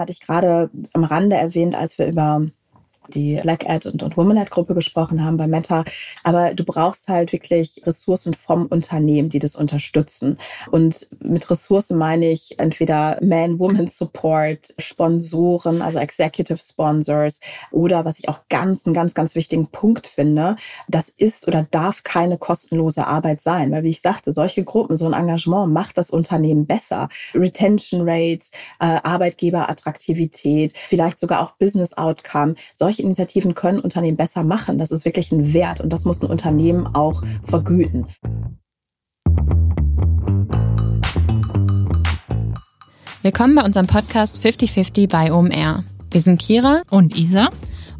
hatte ich gerade am Rande erwähnt, als wir über die Black Ad und, und Woman Ad Gruppe gesprochen haben bei Meta. Aber du brauchst halt wirklich Ressourcen vom Unternehmen, die das unterstützen. Und mit Ressourcen meine ich entweder Man-Woman Support, Sponsoren, also Executive Sponsors oder was ich auch ganz, einen ganz, ganz wichtigen Punkt finde, das ist oder darf keine kostenlose Arbeit sein. Weil wie ich sagte, solche Gruppen, so ein Engagement macht das Unternehmen besser. Retention Rates, äh, Arbeitgeberattraktivität, vielleicht sogar auch Business Outcome. Solche solche Initiativen können Unternehmen besser machen. Das ist wirklich ein Wert und das muss ein Unternehmen auch vergüten. Willkommen bei unserem Podcast 5050 bei OMR. Wir sind Kira und Isa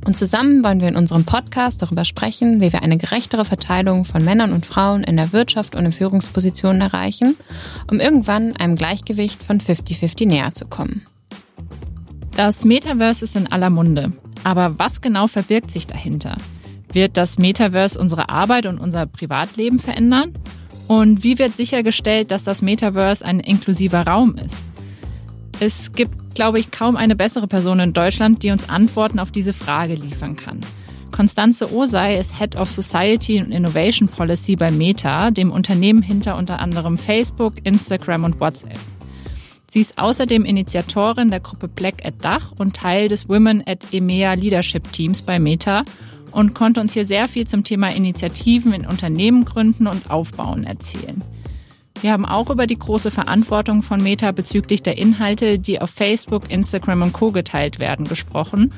und zusammen wollen wir in unserem Podcast darüber sprechen, wie wir eine gerechtere Verteilung von Männern und Frauen in der Wirtschaft und in Führungspositionen erreichen, um irgendwann einem Gleichgewicht von 50-50 näher zu kommen. Das Metaverse ist in aller Munde. Aber was genau verbirgt sich dahinter? Wird das Metaverse unsere Arbeit und unser Privatleben verändern? Und wie wird sichergestellt, dass das Metaverse ein inklusiver Raum ist? Es gibt, glaube ich, kaum eine bessere Person in Deutschland, die uns Antworten auf diese Frage liefern kann. Konstanze Osei ist Head of Society and Innovation Policy bei Meta, dem Unternehmen hinter unter anderem Facebook, Instagram und WhatsApp. Sie ist außerdem Initiatorin der Gruppe Black at Dach und Teil des Women at EMEA Leadership Teams bei Meta und konnte uns hier sehr viel zum Thema Initiativen in Unternehmen gründen und aufbauen erzählen. Wir haben auch über die große Verantwortung von Meta bezüglich der Inhalte, die auf Facebook, Instagram und Co geteilt werden, gesprochen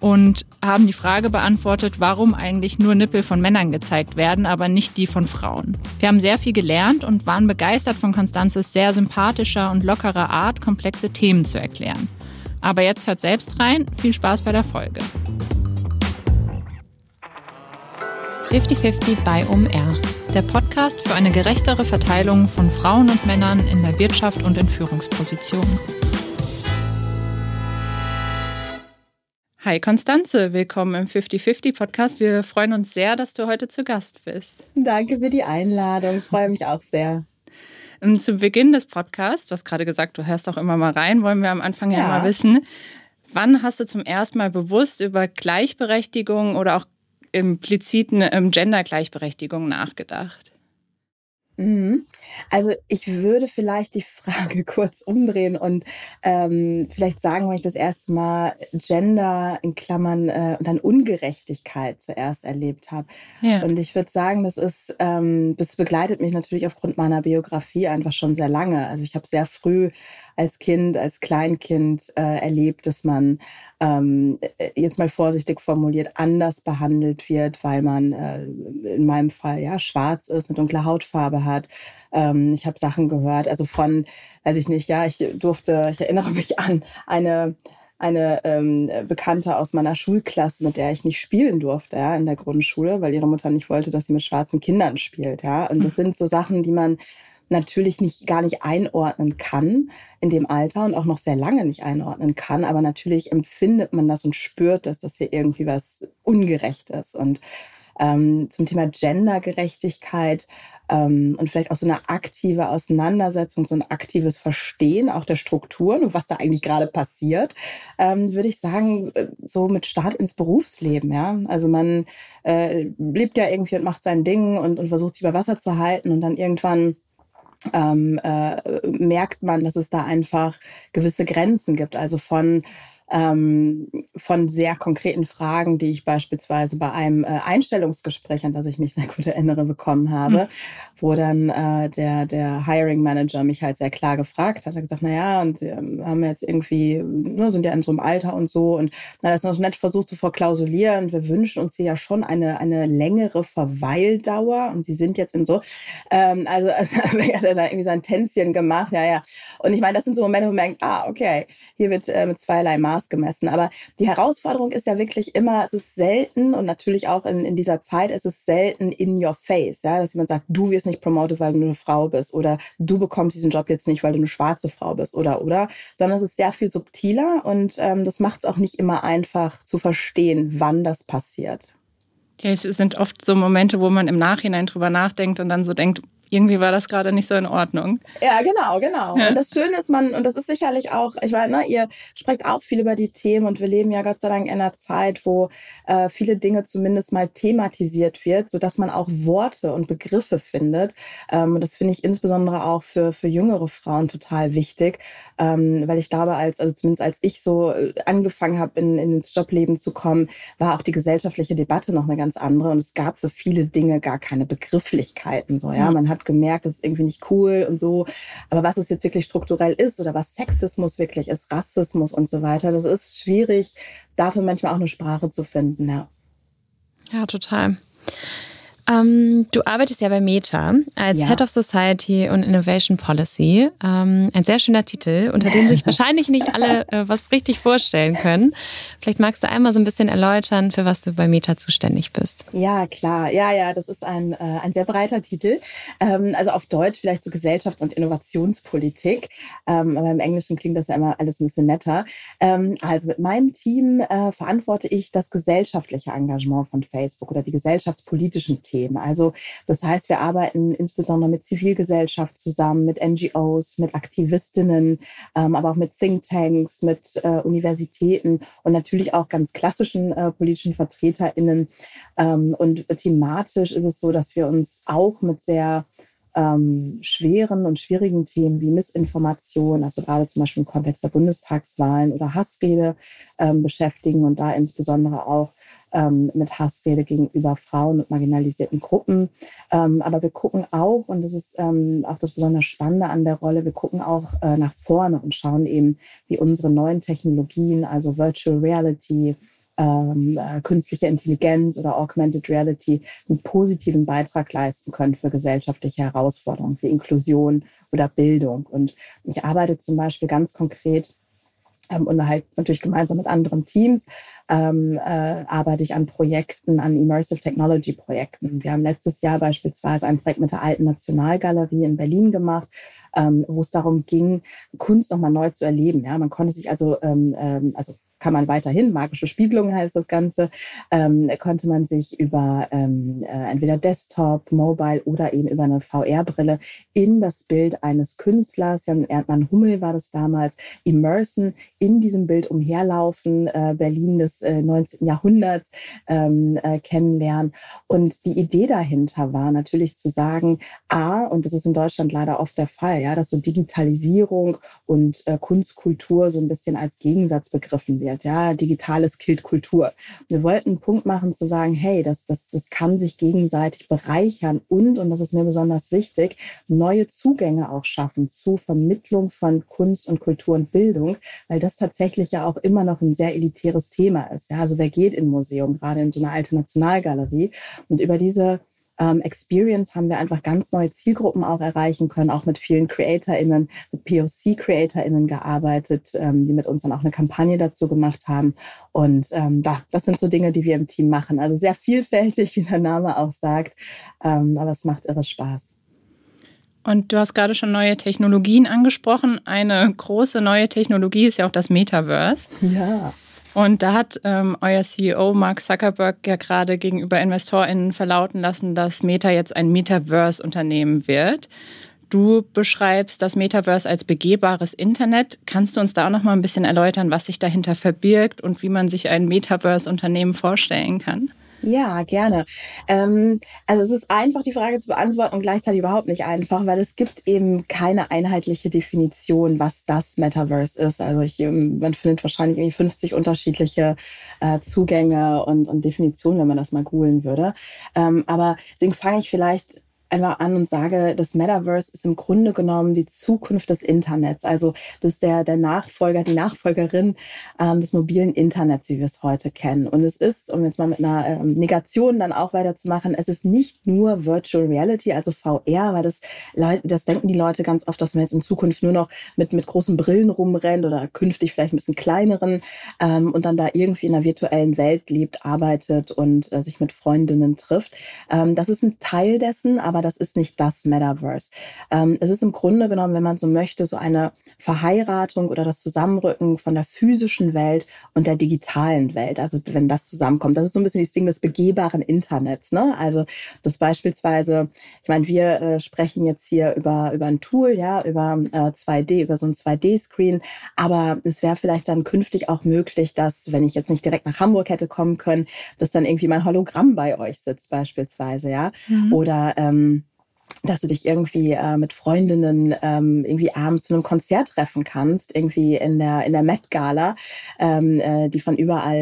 und haben die Frage beantwortet, warum eigentlich nur Nippel von Männern gezeigt werden, aber nicht die von Frauen. Wir haben sehr viel gelernt und waren begeistert von Konstanzes sehr sympathischer und lockerer Art, komplexe Themen zu erklären. Aber jetzt hört selbst rein. Viel Spaß bei der Folge. 50-50 bei OMR. Der Podcast für eine gerechtere Verteilung von Frauen und Männern in der Wirtschaft und in Führungspositionen. Hi Konstanze, willkommen im 50-50 Podcast. Wir freuen uns sehr, dass du heute zu Gast bist. Danke für die Einladung, freue mich auch sehr. Ähm, zu Beginn des Podcasts, du hast gerade gesagt, du hörst auch immer mal rein, wollen wir am Anfang ja, ja mal wissen, wann hast du zum ersten Mal bewusst über Gleichberechtigung oder auch impliziten ähm, Gender-Gleichberechtigung nachgedacht? Mhm. Also ich würde vielleicht die Frage kurz umdrehen und ähm, vielleicht sagen, wenn ich das erste Mal Gender in Klammern äh, und dann Ungerechtigkeit zuerst erlebt habe. Ja. Und ich würde sagen, das ist, ähm, das begleitet mich natürlich aufgrund meiner Biografie einfach schon sehr lange. Also ich habe sehr früh als Kind, als Kleinkind äh, erlebt, dass man ähm, äh, jetzt mal vorsichtig formuliert, anders behandelt wird, weil man äh, in meinem Fall ja schwarz ist, eine dunkle Hautfarbe hat. Ähm, ich habe Sachen gehört, also von, weiß ich nicht, ja, ich durfte, ich erinnere mich an eine eine ähm, Bekannte aus meiner Schulklasse, mit der ich nicht spielen durfte, ja, in der Grundschule, weil ihre Mutter nicht wollte, dass sie mit schwarzen Kindern spielt, ja. Und das hm. sind so Sachen, die man natürlich nicht gar nicht einordnen kann in dem Alter und auch noch sehr lange nicht einordnen kann. Aber natürlich empfindet man das und spürt das, dass hier irgendwie was ungerecht ist. Und ähm, zum Thema Gendergerechtigkeit ähm, und vielleicht auch so eine aktive Auseinandersetzung, so ein aktives Verstehen auch der Strukturen und was da eigentlich gerade passiert, ähm, würde ich sagen, äh, so mit Start ins Berufsleben. Ja, also man äh, lebt ja irgendwie und macht sein Ding und, und versucht sich über Wasser zu halten und dann irgendwann ähm, äh, merkt man, dass es da einfach gewisse Grenzen gibt. Also von ähm, von sehr konkreten Fragen, die ich beispielsweise bei einem äh, Einstellungsgespräch, an das ich mich sehr gut erinnere, bekommen habe, mhm. wo dann äh, der, der Hiring Manager mich halt sehr klar gefragt hat. Er hat gesagt, na ja, und sie ähm, haben jetzt irgendwie, nur sind ja in so einem Alter und so und na, das ist noch nett versucht zu verklausulieren. Wir wünschen uns hier ja schon eine, eine längere Verweildauer und sie sind jetzt in so, ähm, also, also er hat da irgendwie sein Tänzchen gemacht, ja, ja. Und ich meine, das sind so Momente, wo man denkt, ah, okay, hier wird äh, mit zweierlei Maß Maß gemessen. Aber die Herausforderung ist ja wirklich immer, es ist selten und natürlich auch in, in dieser Zeit, es ist selten in your face, ja, dass jemand sagt, du wirst nicht promoted, weil du eine Frau bist oder du bekommst diesen Job jetzt nicht, weil du eine schwarze Frau bist oder oder, sondern es ist sehr viel subtiler und ähm, das macht es auch nicht immer einfach zu verstehen, wann das passiert. Ja, es sind oft so Momente, wo man im Nachhinein drüber nachdenkt und dann so denkt, irgendwie war das gerade nicht so in Ordnung. Ja, genau, genau. Ja. Und das Schöne ist, man, und das ist sicherlich auch, ich meine, ne, ihr sprecht auch viel über die Themen und wir leben ja Gott sei Dank in einer Zeit, wo äh, viele Dinge zumindest mal thematisiert wird, sodass man auch Worte und Begriffe findet. Ähm, und das finde ich insbesondere auch für, für jüngere Frauen total wichtig, ähm, weil ich glaube, als, also zumindest als ich so äh, angefangen habe, in, in ins Jobleben zu kommen, war auch die gesellschaftliche Debatte noch eine ganz andere und es gab für viele Dinge gar keine Begrifflichkeiten. So, ja, man hat gemerkt, das ist irgendwie nicht cool und so. Aber was es jetzt wirklich strukturell ist oder was Sexismus wirklich ist, Rassismus und so weiter, das ist schwierig, dafür manchmal auch eine Sprache zu finden. Ja, ja total. Ähm, du arbeitest ja bei Meta als ja. Head of Society und Innovation Policy. Ähm, ein sehr schöner Titel, unter dem sich wahrscheinlich nicht alle äh, was richtig vorstellen können. Vielleicht magst du einmal so ein bisschen erläutern, für was du bei Meta zuständig bist. Ja, klar. Ja, ja, das ist ein, äh, ein sehr breiter Titel. Ähm, also auf Deutsch vielleicht so Gesellschafts- und Innovationspolitik. Ähm, aber im Englischen klingt das ja immer alles ein bisschen netter. Ähm, also mit meinem Team äh, verantworte ich das gesellschaftliche Engagement von Facebook oder die gesellschaftspolitischen Themen. Themen. Also das heißt, wir arbeiten insbesondere mit Zivilgesellschaft zusammen, mit NGOs, mit Aktivistinnen, ähm, aber auch mit Thinktanks, mit äh, Universitäten und natürlich auch ganz klassischen äh, politischen VertreterInnen. Ähm, und thematisch ist es so, dass wir uns auch mit sehr ähm, schweren und schwierigen Themen wie Missinformation, also gerade zum Beispiel im Kontext der Bundestagswahlen oder Hassrede ähm, beschäftigen und da insbesondere auch ähm, mit Hassrede gegenüber Frauen und marginalisierten Gruppen. Ähm, aber wir gucken auch, und das ist ähm, auch das besonders Spannende an der Rolle, wir gucken auch äh, nach vorne und schauen eben, wie unsere neuen Technologien, also Virtual Reality, ähm, äh, künstliche Intelligenz oder Augmented Reality einen positiven Beitrag leisten können für gesellschaftliche Herausforderungen, für Inklusion oder Bildung. Und ich arbeite zum Beispiel ganz konkret ähm, und halt natürlich gemeinsam mit anderen Teams ähm, äh, arbeite ich an Projekten, an Immersive Technology Projekten. Wir haben letztes Jahr beispielsweise ein Projekt mit der Alten Nationalgalerie in Berlin gemacht, ähm, wo es darum ging, Kunst nochmal neu zu erleben. Ja, man konnte sich also, ähm, ähm, also kann man weiterhin, magische Spiegelung heißt das Ganze, ähm, konnte man sich über ähm, äh, entweder Desktop, Mobile oder eben über eine VR-Brille in das Bild eines Künstlers, Jan Erdmann Hummel war das damals, immersen, in diesem Bild umherlaufen, äh, Berlin des äh, 19. Jahrhunderts ähm, äh, kennenlernen. Und die Idee dahinter war natürlich zu sagen, A, und das ist in Deutschland leider oft der Fall, ja, dass so Digitalisierung und äh, Kunstkultur so ein bisschen als Gegensatz begriffen wird wird. Ja, digitales killt Kultur. Wir wollten einen Punkt machen zu sagen, hey, das, das, das kann sich gegenseitig bereichern und, und das ist mir besonders wichtig, neue Zugänge auch schaffen zu Vermittlung von Kunst und Kultur und Bildung, weil das tatsächlich ja auch immer noch ein sehr elitäres Thema ist. Ja, also wer geht in ein Museum, gerade in so einer alten Nationalgalerie und über diese ähm, Experience haben wir einfach ganz neue Zielgruppen auch erreichen können, auch mit vielen CreatorInnen, mit POC-CreatorInnen gearbeitet, ähm, die mit uns dann auch eine Kampagne dazu gemacht haben. Und ähm, da, das sind so Dinge, die wir im Team machen. Also sehr vielfältig, wie der Name auch sagt, ähm, aber es macht irre Spaß. Und du hast gerade schon neue Technologien angesprochen. Eine große neue Technologie ist ja auch das Metaverse. Ja. Und da hat ähm, euer CEO Mark Zuckerberg ja gerade gegenüber InvestorInnen verlauten lassen, dass Meta jetzt ein Metaverse-Unternehmen wird. Du beschreibst das Metaverse als begehbares Internet. Kannst du uns da auch noch mal ein bisschen erläutern, was sich dahinter verbirgt und wie man sich ein Metaverse-Unternehmen vorstellen kann? Ja, gerne. Ähm, also es ist einfach die Frage zu beantworten und gleichzeitig überhaupt nicht einfach, weil es gibt eben keine einheitliche Definition, was das Metaverse ist. Also ich, ähm, man findet wahrscheinlich irgendwie 50 unterschiedliche äh, Zugänge und, und Definitionen, wenn man das mal googeln würde. Ähm, aber deswegen fange ich vielleicht einfach an und sage, das Metaverse ist im Grunde genommen die Zukunft des Internets. Also das ist der, der Nachfolger, die Nachfolgerin ähm, des mobilen Internets, wie wir es heute kennen. Und es ist, um jetzt mal mit einer ähm, Negation dann auch weiterzumachen, es ist nicht nur Virtual Reality, also VR, weil das, das denken die Leute ganz oft, dass man jetzt in Zukunft nur noch mit, mit großen Brillen rumrennt oder künftig vielleicht ein bisschen kleineren ähm, und dann da irgendwie in einer virtuellen Welt lebt, arbeitet und äh, sich mit Freundinnen trifft. Ähm, das ist ein Teil dessen, aber aber das ist nicht das Metaverse. Ähm, es ist im Grunde genommen, wenn man so möchte, so eine Verheiratung oder das Zusammenrücken von der physischen Welt und der digitalen Welt. Also wenn das zusammenkommt, das ist so ein bisschen das Ding des begehbaren Internets. Ne? Also das beispielsweise, ich meine, wir äh, sprechen jetzt hier über, über ein Tool, ja, über äh, 2D, über so ein 2D-Screen, aber es wäre vielleicht dann künftig auch möglich, dass, wenn ich jetzt nicht direkt nach Hamburg hätte kommen können, dass dann irgendwie mein Hologramm bei euch sitzt beispielsweise, ja. Mhm. Oder ähm, dass du dich irgendwie äh, mit Freundinnen ähm, irgendwie abends zu einem Konzert treffen kannst, irgendwie in der in der Met Gala, ähm, äh, die von überall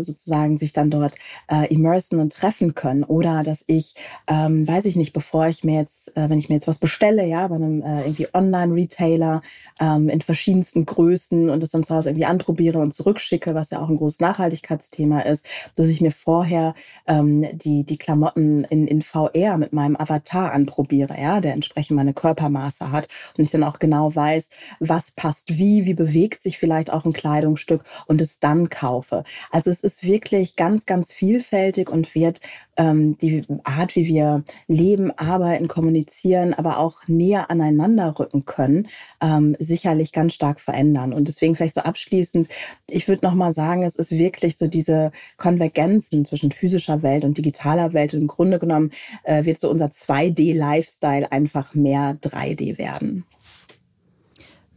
äh, sozusagen sich dann dort äh, immersen und treffen können. Oder dass ich, ähm, weiß ich nicht, bevor ich mir jetzt, äh, wenn ich mir jetzt was bestelle, ja, bei einem äh, irgendwie Online-Retailer ähm, in verschiedensten Größen und das dann zu Hause irgendwie anprobiere und zurückschicke, was ja auch ein großes Nachhaltigkeitsthema ist, dass ich mir vorher ähm, die die Klamotten in in VR mit meinem Avatar anprobiere ausprobiere, ja, der entsprechend meine Körpermaße hat und ich dann auch genau weiß, was passt wie, wie bewegt sich vielleicht auch ein Kleidungsstück und es dann kaufe. Also es ist wirklich ganz, ganz vielfältig und wird ähm, die Art, wie wir leben, arbeiten, kommunizieren, aber auch näher aneinander rücken können, ähm, sicherlich ganz stark verändern. Und deswegen vielleicht so abschließend, ich würde nochmal sagen, es ist wirklich so diese Konvergenzen zwischen physischer Welt und digitaler Welt. Und im Grunde genommen äh, wird so unser 2D-Lifestyle einfach mehr 3D werden.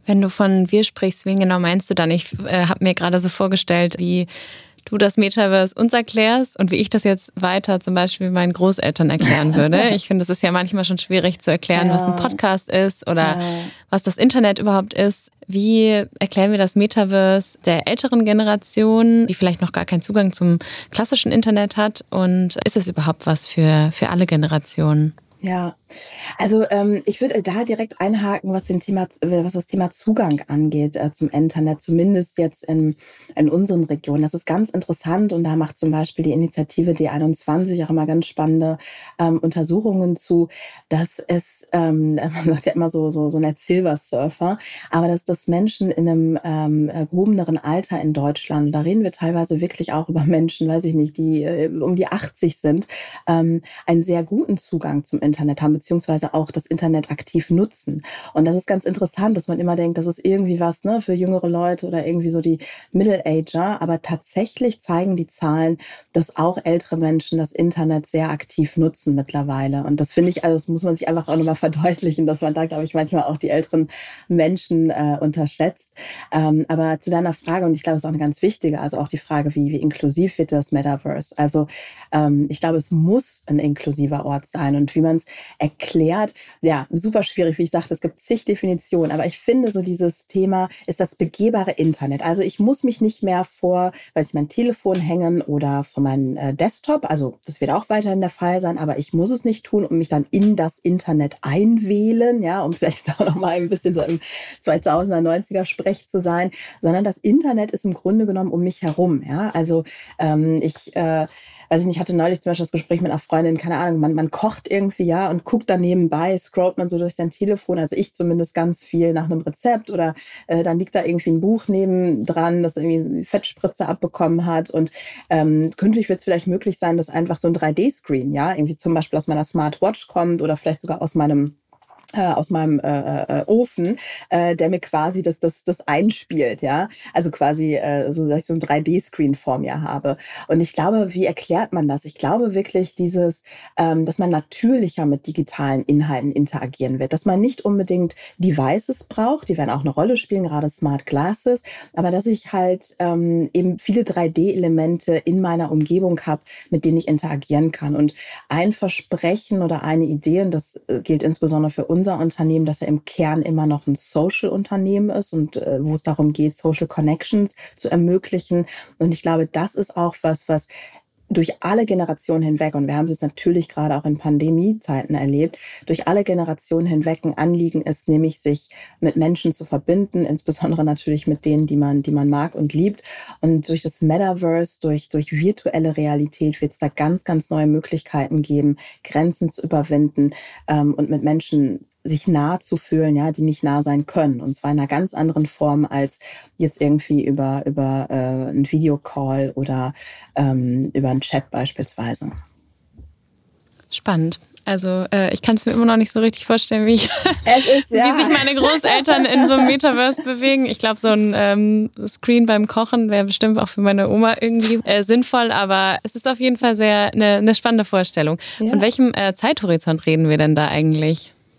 Wenn du von wir sprichst, wen genau meinst du dann? Ich äh, habe mir gerade so vorgestellt, wie du das Metaverse uns erklärst und wie ich das jetzt weiter zum Beispiel meinen Großeltern erklären würde. Ich finde, es ist ja manchmal schon schwierig zu erklären, ja. was ein Podcast ist oder ja. was das Internet überhaupt ist. Wie erklären wir das Metaverse der älteren Generation, die vielleicht noch gar keinen Zugang zum klassischen Internet hat? Und ist es überhaupt was für, für alle Generationen? Ja, also ähm, ich würde da direkt einhaken, was den Thema, was das Thema Zugang angeht äh, zum Internet, zumindest jetzt in, in unseren Regionen. Das ist ganz interessant und da macht zum Beispiel die Initiative D21 auch immer ganz spannende ähm, Untersuchungen zu, dass es, ähm, man sagt ja immer so, so, so ein Silver Surfer, aber dass das Menschen in einem ähm, gehobeneren Alter in Deutschland, da reden wir teilweise wirklich auch über Menschen, weiß ich nicht, die äh, um die 80 sind, ähm, einen sehr guten Zugang zum Internet haben, beziehungsweise auch das Internet aktiv nutzen. Und das ist ganz interessant, dass man immer denkt, das ist irgendwie was ne, für jüngere Leute oder irgendwie so die Middle-Ager. Aber tatsächlich zeigen die Zahlen, dass auch ältere Menschen das Internet sehr aktiv nutzen mittlerweile. Und das finde ich, also das muss man sich einfach auch nochmal verdeutlichen, dass man da, glaube ich, manchmal auch die älteren Menschen äh, unterschätzt. Ähm, aber zu deiner Frage, und ich glaube, es ist auch eine ganz wichtige, also auch die Frage, wie, wie inklusiv wird das Metaverse? Also ähm, ich glaube, es muss ein inklusiver Ort sein. Und wie man es erklärt. Ja, super schwierig, wie ich sagte, es gibt zig Definitionen, aber ich finde so dieses Thema ist das begehbare Internet. Also ich muss mich nicht mehr vor, weiß ich, mein Telefon hängen oder vor meinem äh, Desktop. Also das wird auch weiterhin der Fall sein, aber ich muss es nicht tun und mich dann in das Internet einwählen, ja, um vielleicht auch noch mal ein bisschen so im 2000er, 90er Sprech zu sein, sondern das Internet ist im Grunde genommen um mich herum, ja. Also ähm, ich äh, weiß ich nicht, hatte neulich zum Beispiel das Gespräch mit einer Freundin, keine Ahnung, man, man kocht irgendwie, ja, und guckt dann nebenbei, scrollt man so durch sein Telefon, also ich zumindest ganz viel nach einem Rezept oder äh, dann liegt da irgendwie ein Buch neben dran, das irgendwie Fettspritze abbekommen hat und ähm, künftig wird es vielleicht möglich sein, dass einfach so ein 3D-Screen, ja, irgendwie zum Beispiel aus meiner Smartwatch kommt oder vielleicht sogar aus meinem aus meinem äh, äh, Ofen, äh, der mir quasi das, das, das einspielt, ja. Also quasi äh, so, dass ich so ein 3D-Screen vor mir habe. Und ich glaube, wie erklärt man das? Ich glaube wirklich dieses, ähm, dass man natürlicher mit digitalen Inhalten interagieren wird, dass man nicht unbedingt Devices braucht, die werden auch eine Rolle spielen, gerade Smart Glasses, aber dass ich halt ähm, eben viele 3D-Elemente in meiner Umgebung habe, mit denen ich interagieren kann. Und ein Versprechen oder eine Idee, und das äh, gilt insbesondere für uns, unser Unternehmen, dass er im Kern immer noch ein Social-Unternehmen ist und äh, wo es darum geht, Social Connections zu ermöglichen. Und ich glaube, das ist auch was, was durch alle Generationen hinweg, und wir haben es jetzt natürlich gerade auch in Pandemiezeiten erlebt, durch alle Generationen hinweg ein Anliegen ist, nämlich sich mit Menschen zu verbinden, insbesondere natürlich mit denen, die man, die man mag und liebt. Und durch das Metaverse, durch, durch virtuelle Realität wird es da ganz, ganz neue Möglichkeiten geben, Grenzen zu überwinden ähm, und mit Menschen sich nah zu fühlen, ja, die nicht nah sein können. Und zwar in einer ganz anderen Form als jetzt irgendwie über, über äh, einen Videocall oder ähm, über einen Chat beispielsweise. Spannend. Also äh, ich kann es mir immer noch nicht so richtig vorstellen, wie, ich, ist, ja. wie sich meine Großeltern in so einem Metaverse bewegen. Ich glaube, so ein ähm, Screen beim Kochen wäre bestimmt auch für meine Oma irgendwie äh, sinnvoll, aber es ist auf jeden Fall sehr eine, eine spannende Vorstellung. Ja. Von welchem äh, Zeithorizont reden wir denn da eigentlich?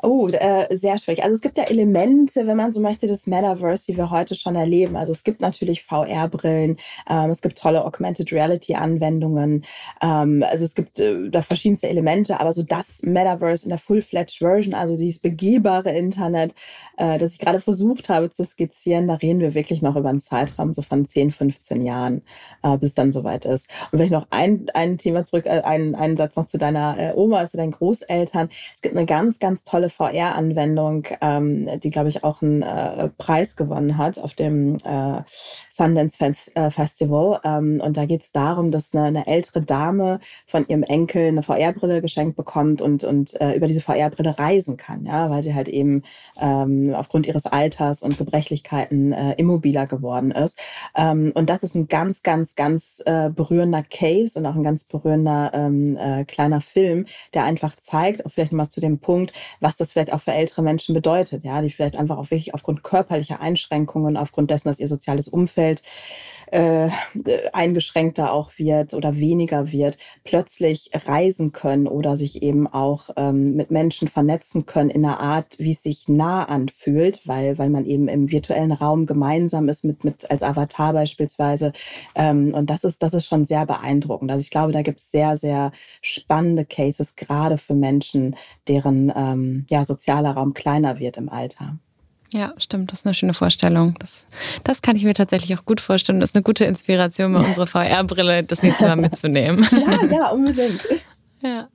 Oh, äh, sehr schwierig. Also es gibt ja Elemente, wenn man so möchte, des Metaverse, die wir heute schon erleben. Also es gibt natürlich VR-Brillen, ähm, es gibt tolle Augmented Reality-Anwendungen. Ähm, also es gibt äh, da verschiedenste Elemente, aber so das Metaverse in der Full-Fledged Version, also dieses begehbare Internet, äh, das ich gerade versucht habe zu skizzieren, da reden wir wirklich noch über einen Zeitraum so von 10, 15 Jahren, äh, bis dann soweit ist. Und vielleicht noch ein, ein Thema zurück, äh, einen, einen Satz noch zu deiner äh, Oma, also deinen Großeltern. Es gibt eine ganz, ganz tolle VR-Anwendung, ähm, die, glaube ich, auch einen äh, Preis gewonnen hat auf dem äh, Sundance äh, Festival. Ähm, und da geht es darum, dass eine, eine, ältere Dame von ihrem Enkel eine VR-Brille geschenkt bekommt und, und äh, über diese VR-Brille reisen kann, ja, weil sie halt eben ähm, aufgrund ihres Alters und Gebrechlichkeiten äh, immobiler geworden ist. Ähm, und das ist ein ganz, ganz, ganz äh, berührender Case und auch ein ganz berührender ähm, äh, kleiner Film, der einfach zeigt, auch vielleicht mal zu dem Punkt, was das vielleicht auch für ältere Menschen bedeutet, ja, die vielleicht einfach auch wirklich aufgrund körperlicher Einschränkungen, aufgrund dessen, dass ihr soziales Umfeld äh, eingeschränkter auch wird oder weniger wird, plötzlich reisen können oder sich eben auch ähm, mit Menschen vernetzen können in einer Art, wie es sich nah anfühlt, weil, weil man eben im virtuellen Raum gemeinsam ist mit, mit als Avatar beispielsweise. Ähm, und das ist, das ist schon sehr beeindruckend. Also ich glaube, da gibt es sehr, sehr spannende Cases, gerade für Menschen, deren ähm, ja, sozialer Raum kleiner wird im Alter. Ja, stimmt. Das ist eine schöne Vorstellung. Das, das kann ich mir tatsächlich auch gut vorstellen. Das ist eine gute Inspiration, mir unsere VR-Brille das nächste Mal mitzunehmen. Ja, ja, unbedingt. Ja.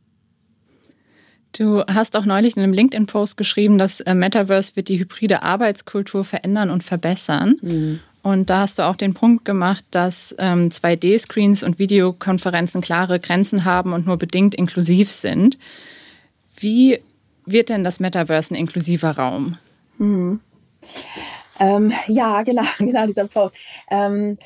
Du hast auch neulich in einem LinkedIn-Post geschrieben, dass äh, Metaverse wird die hybride Arbeitskultur verändern und verbessern. Mhm. Und da hast du auch den Punkt gemacht, dass ähm, 2D-Screens und Videokonferenzen klare Grenzen haben und nur bedingt inklusiv sind. Wie wird denn das Metaverse ein inklusiver Raum? Mhm. Ähm, ja, genau, genau dieser Post. Ähm,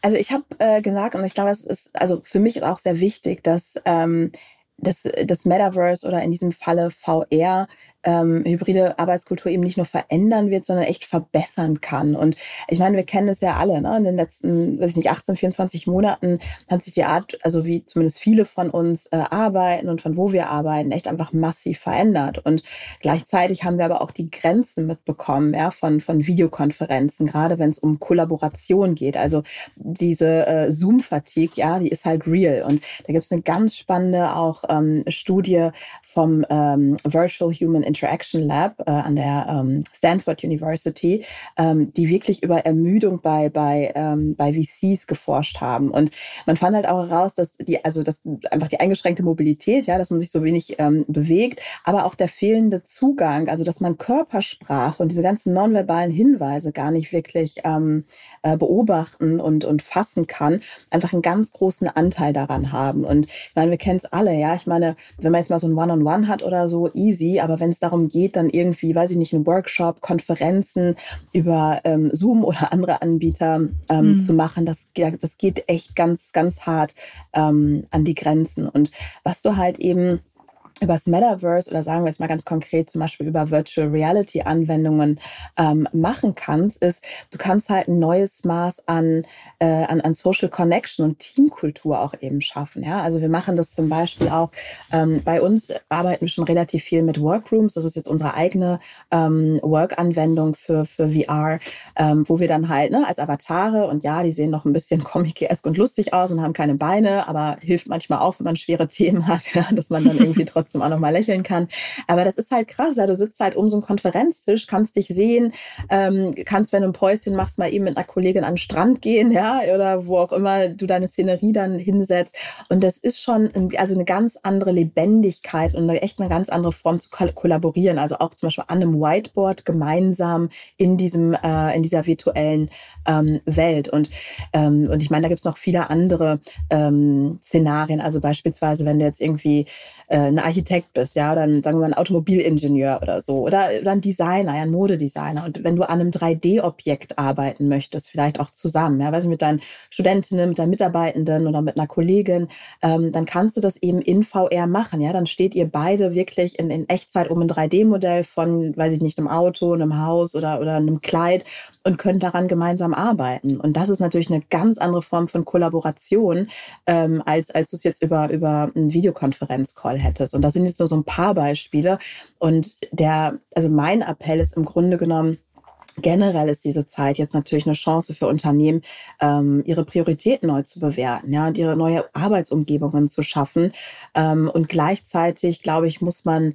also ich habe äh, gesagt, und ich glaube, es ist, also für mich ist auch sehr wichtig, dass ähm, das, das Metaverse oder in diesem Falle VR ähm, hybride Arbeitskultur eben nicht nur verändern wird, sondern echt verbessern kann. Und ich meine, wir kennen es ja alle, ne? in den letzten, weiß ich nicht, 18, 24 Monaten hat sich die Art, also wie zumindest viele von uns äh, arbeiten und von wo wir arbeiten, echt einfach massiv verändert. Und gleichzeitig haben wir aber auch die Grenzen mitbekommen, ja, von, von Videokonferenzen, gerade wenn es um Kollaboration geht. Also diese äh, Zoom-Fatigue, ja, die ist halt real. Und da gibt es eine ganz spannende auch ähm, Studie vom ähm, Virtual Human Interaction Lab äh, an der ähm, Stanford University, ähm, die wirklich über Ermüdung bei, bei, ähm, bei VCs geforscht haben. Und man fand halt auch heraus, dass die, also dass einfach die eingeschränkte Mobilität, ja, dass man sich so wenig ähm, bewegt, aber auch der fehlende Zugang, also dass man Körpersprache und diese ganzen nonverbalen Hinweise gar nicht wirklich ähm, äh, beobachten und, und fassen kann, einfach einen ganz großen Anteil daran haben. Und ich meine, wir kennen es alle, ja. Ich meine, wenn man jetzt mal so ein One-on-One -on -One hat oder so, easy, aber wenn es darum geht, dann irgendwie, weiß ich nicht, einen Workshop, Konferenzen über ähm, Zoom oder andere Anbieter ähm, mhm. zu machen, das, das geht echt ganz, ganz hart ähm, an die Grenzen. Und was du halt eben über das Metaverse oder sagen wir jetzt mal ganz konkret zum Beispiel über Virtual Reality Anwendungen ähm, machen kannst, ist, du kannst halt ein neues Maß an, äh, an, an Social Connection und Teamkultur auch eben schaffen. Ja, also wir machen das zum Beispiel auch ähm, bei uns arbeiten wir schon relativ viel mit Workrooms. Das ist jetzt unsere eigene ähm, Work-Anwendung für, für VR, ähm, wo wir dann halt ne, als Avatare und ja, die sehen noch ein bisschen comic-esque und lustig aus und haben keine Beine, aber hilft manchmal auch, wenn man schwere Themen hat, ja, dass man dann irgendwie trotzdem trotzdem auch noch mal lächeln kann. Aber das ist halt krass. Ja, du sitzt halt um so einen Konferenztisch, kannst dich sehen, ähm, kannst, wenn du ein Päuschen machst, mal eben mit einer Kollegin an den Strand gehen, ja, oder wo auch immer du deine Szenerie dann hinsetzt. Und das ist schon ein, also eine ganz andere Lebendigkeit und echt eine ganz andere Form zu kollaborieren. Also auch zum Beispiel an einem Whiteboard gemeinsam in diesem, äh, in dieser virtuellen ähm, Welt. Und, ähm, und ich meine, da gibt es noch viele andere ähm, Szenarien. Also beispielsweise, wenn du jetzt irgendwie äh, ein Architekt bist, ja, oder sagen wir mal ein Automobilingenieur oder so, oder, oder ein Designer, ja, ein Modedesigner. Und wenn du an einem 3D-Objekt arbeiten möchtest, vielleicht auch zusammen, ja, weiß ich, mit deinen Studentinnen, mit deinen Mitarbeitenden oder mit einer Kollegin, ähm, dann kannst du das eben in VR machen, ja. Dann steht ihr beide wirklich in, in Echtzeit um ein 3D-Modell von, weiß ich nicht, einem Auto, einem Haus oder, oder einem Kleid und könnt daran gemeinsam arbeiten. Und das ist natürlich eine ganz andere Form von Kollaboration, ähm, als, als du es jetzt über, über einen Videokonferenzcall hättest. Und das sind jetzt nur so ein paar Beispiele. Und der, also mein Appell ist im Grunde genommen, Generell ist diese Zeit jetzt natürlich eine Chance für Unternehmen, ähm, ihre Prioritäten neu zu bewerten, ja, und ihre neue Arbeitsumgebungen zu schaffen. Ähm, und gleichzeitig, glaube ich, muss man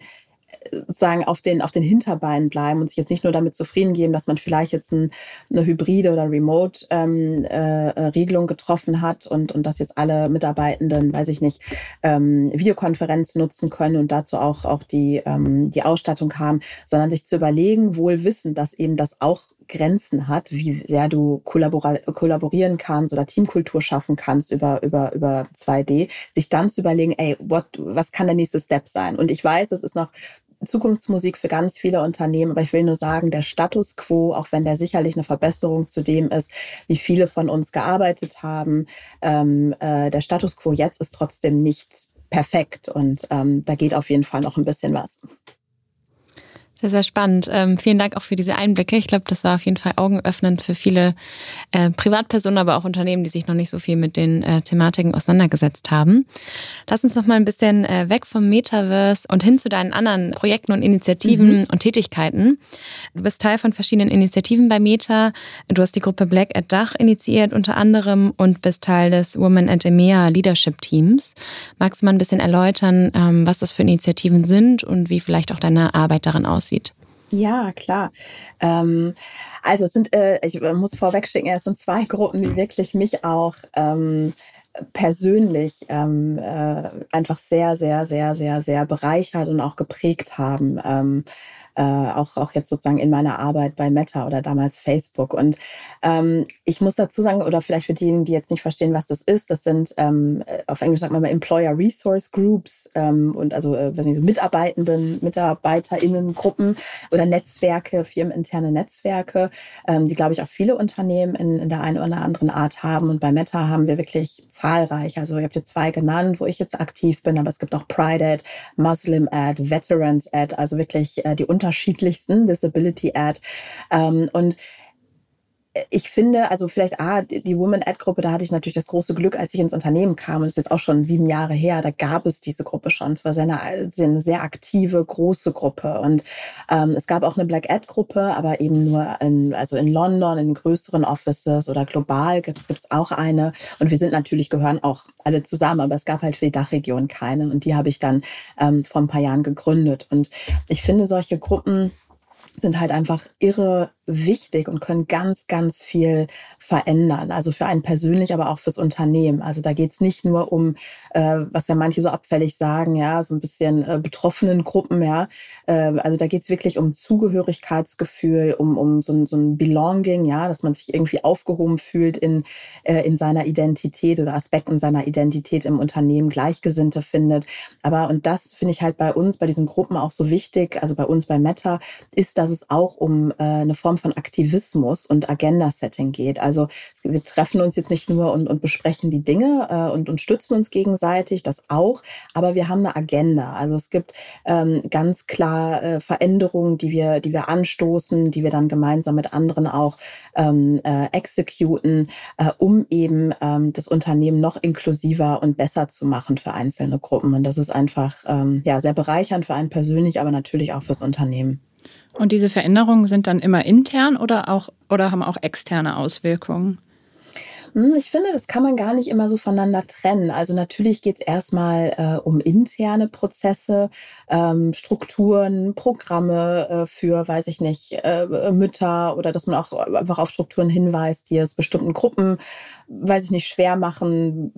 sagen, auf den, auf den Hinterbeinen bleiben und sich jetzt nicht nur damit zufrieden geben, dass man vielleicht jetzt ein, eine hybride oder Remote-Regelung ähm, äh, getroffen hat und, und dass jetzt alle Mitarbeitenden, weiß ich nicht, ähm, Videokonferenz nutzen können und dazu auch, auch die, ähm, die Ausstattung haben, sondern sich zu überlegen, wohl wissen, dass eben das auch Grenzen hat, wie sehr du kollaborieren kannst oder Teamkultur schaffen kannst über, über, über 2D, sich dann zu überlegen, ey, what, was kann der nächste Step sein? Und ich weiß, das ist noch Zukunftsmusik für ganz viele Unternehmen, aber ich will nur sagen, der Status quo, auch wenn der sicherlich eine Verbesserung zu dem ist, wie viele von uns gearbeitet haben, ähm, äh, der Status quo jetzt ist trotzdem nicht perfekt und ähm, da geht auf jeden Fall noch ein bisschen was. Sehr, sehr spannend. Ähm, vielen Dank auch für diese Einblicke. Ich glaube, das war auf jeden Fall augenöffnend für viele äh, Privatpersonen, aber auch Unternehmen, die sich noch nicht so viel mit den äh, Thematiken auseinandergesetzt haben. Lass uns noch mal ein bisschen äh, weg vom Metaverse und hin zu deinen anderen Projekten und Initiativen mhm. und Tätigkeiten. Du bist Teil von verschiedenen Initiativen bei Meta. Du hast die Gruppe Black at Dach initiiert unter anderem und bist Teil des Women at EMEA Leadership Teams. Magst du mal ein bisschen erläutern, ähm, was das für Initiativen sind und wie vielleicht auch deine Arbeit darin aussieht? Aussieht. Ja, klar. Ähm, also es sind, äh, ich muss vorweg schicken, es sind zwei Gruppen, die wirklich mich auch ähm, persönlich ähm, äh, einfach sehr, sehr, sehr, sehr, sehr bereichert und auch geprägt haben. Ähm, äh, auch, auch jetzt sozusagen in meiner Arbeit bei Meta oder damals Facebook. Und ähm, ich muss dazu sagen, oder vielleicht für diejenigen, die jetzt nicht verstehen, was das ist, das sind ähm, äh, auf Englisch sagt man mal Employer Resource Groups ähm, und also äh, nicht, Mitarbeitenden, MitarbeiterInnengruppen oder Netzwerke, firmeninterne Netzwerke, ähm, die, glaube ich, auch viele Unternehmen in, in der einen oder anderen Art haben. Und bei Meta haben wir wirklich zahlreich. Also ich habe jetzt zwei genannt, wo ich jetzt aktiv bin, aber es gibt auch Pride Ad, Muslim Ad, Veterans Ad, also wirklich äh, die Unter unterschiedlichsten Disability Ad. Ähm, und ich finde, also vielleicht ah, die Women Ad Gruppe, da hatte ich natürlich das große Glück, als ich ins Unternehmen kam, das ist jetzt auch schon sieben Jahre her, da gab es diese Gruppe schon. Es war sehr eine, eine sehr aktive, große Gruppe. Und ähm, es gab auch eine Black Ad Gruppe, aber eben nur in, also in London, in größeren Offices oder global gibt es auch eine. Und wir sind natürlich, gehören auch alle zusammen, aber es gab halt für die Dachregion keine. Und die habe ich dann ähm, vor ein paar Jahren gegründet. Und ich finde solche Gruppen, sind halt einfach irre wichtig und können ganz, ganz viel verändern. Also für einen persönlich, aber auch fürs Unternehmen. Also da geht's nicht nur um, äh, was ja manche so abfällig sagen, ja, so ein bisschen äh, betroffenen Gruppen, ja. Äh, also da geht's wirklich um Zugehörigkeitsgefühl, um, um so, ein, so ein Belonging, ja, dass man sich irgendwie aufgehoben fühlt in, äh, in seiner Identität oder Aspekten seiner Identität im Unternehmen, Gleichgesinnte findet. Aber, und das finde ich halt bei uns, bei diesen Gruppen auch so wichtig, also bei uns bei Meta, ist, dass es auch um äh, eine Form von Aktivismus und Agenda-Setting geht. Also wir treffen uns jetzt nicht nur und, und besprechen die Dinge äh, und, und stützen uns gegenseitig, das auch, aber wir haben eine Agenda. Also es gibt ähm, ganz klar äh, Veränderungen, die wir, die wir anstoßen, die wir dann gemeinsam mit anderen auch ähm, äh, exekuten, äh, um eben ähm, das Unternehmen noch inklusiver und besser zu machen für einzelne Gruppen. Und das ist einfach ähm, ja sehr bereichernd für einen persönlich, aber natürlich auch fürs Unternehmen. Und diese Veränderungen sind dann immer intern oder auch oder haben auch externe Auswirkungen? Hm, ich finde, das kann man gar nicht immer so voneinander trennen. Also natürlich geht es erstmal äh, um interne Prozesse, ähm, Strukturen, Programme äh, für, weiß ich nicht, äh, Mütter oder dass man auch einfach auf Strukturen hinweist, die es bestimmten Gruppen, weiß ich nicht, schwer machen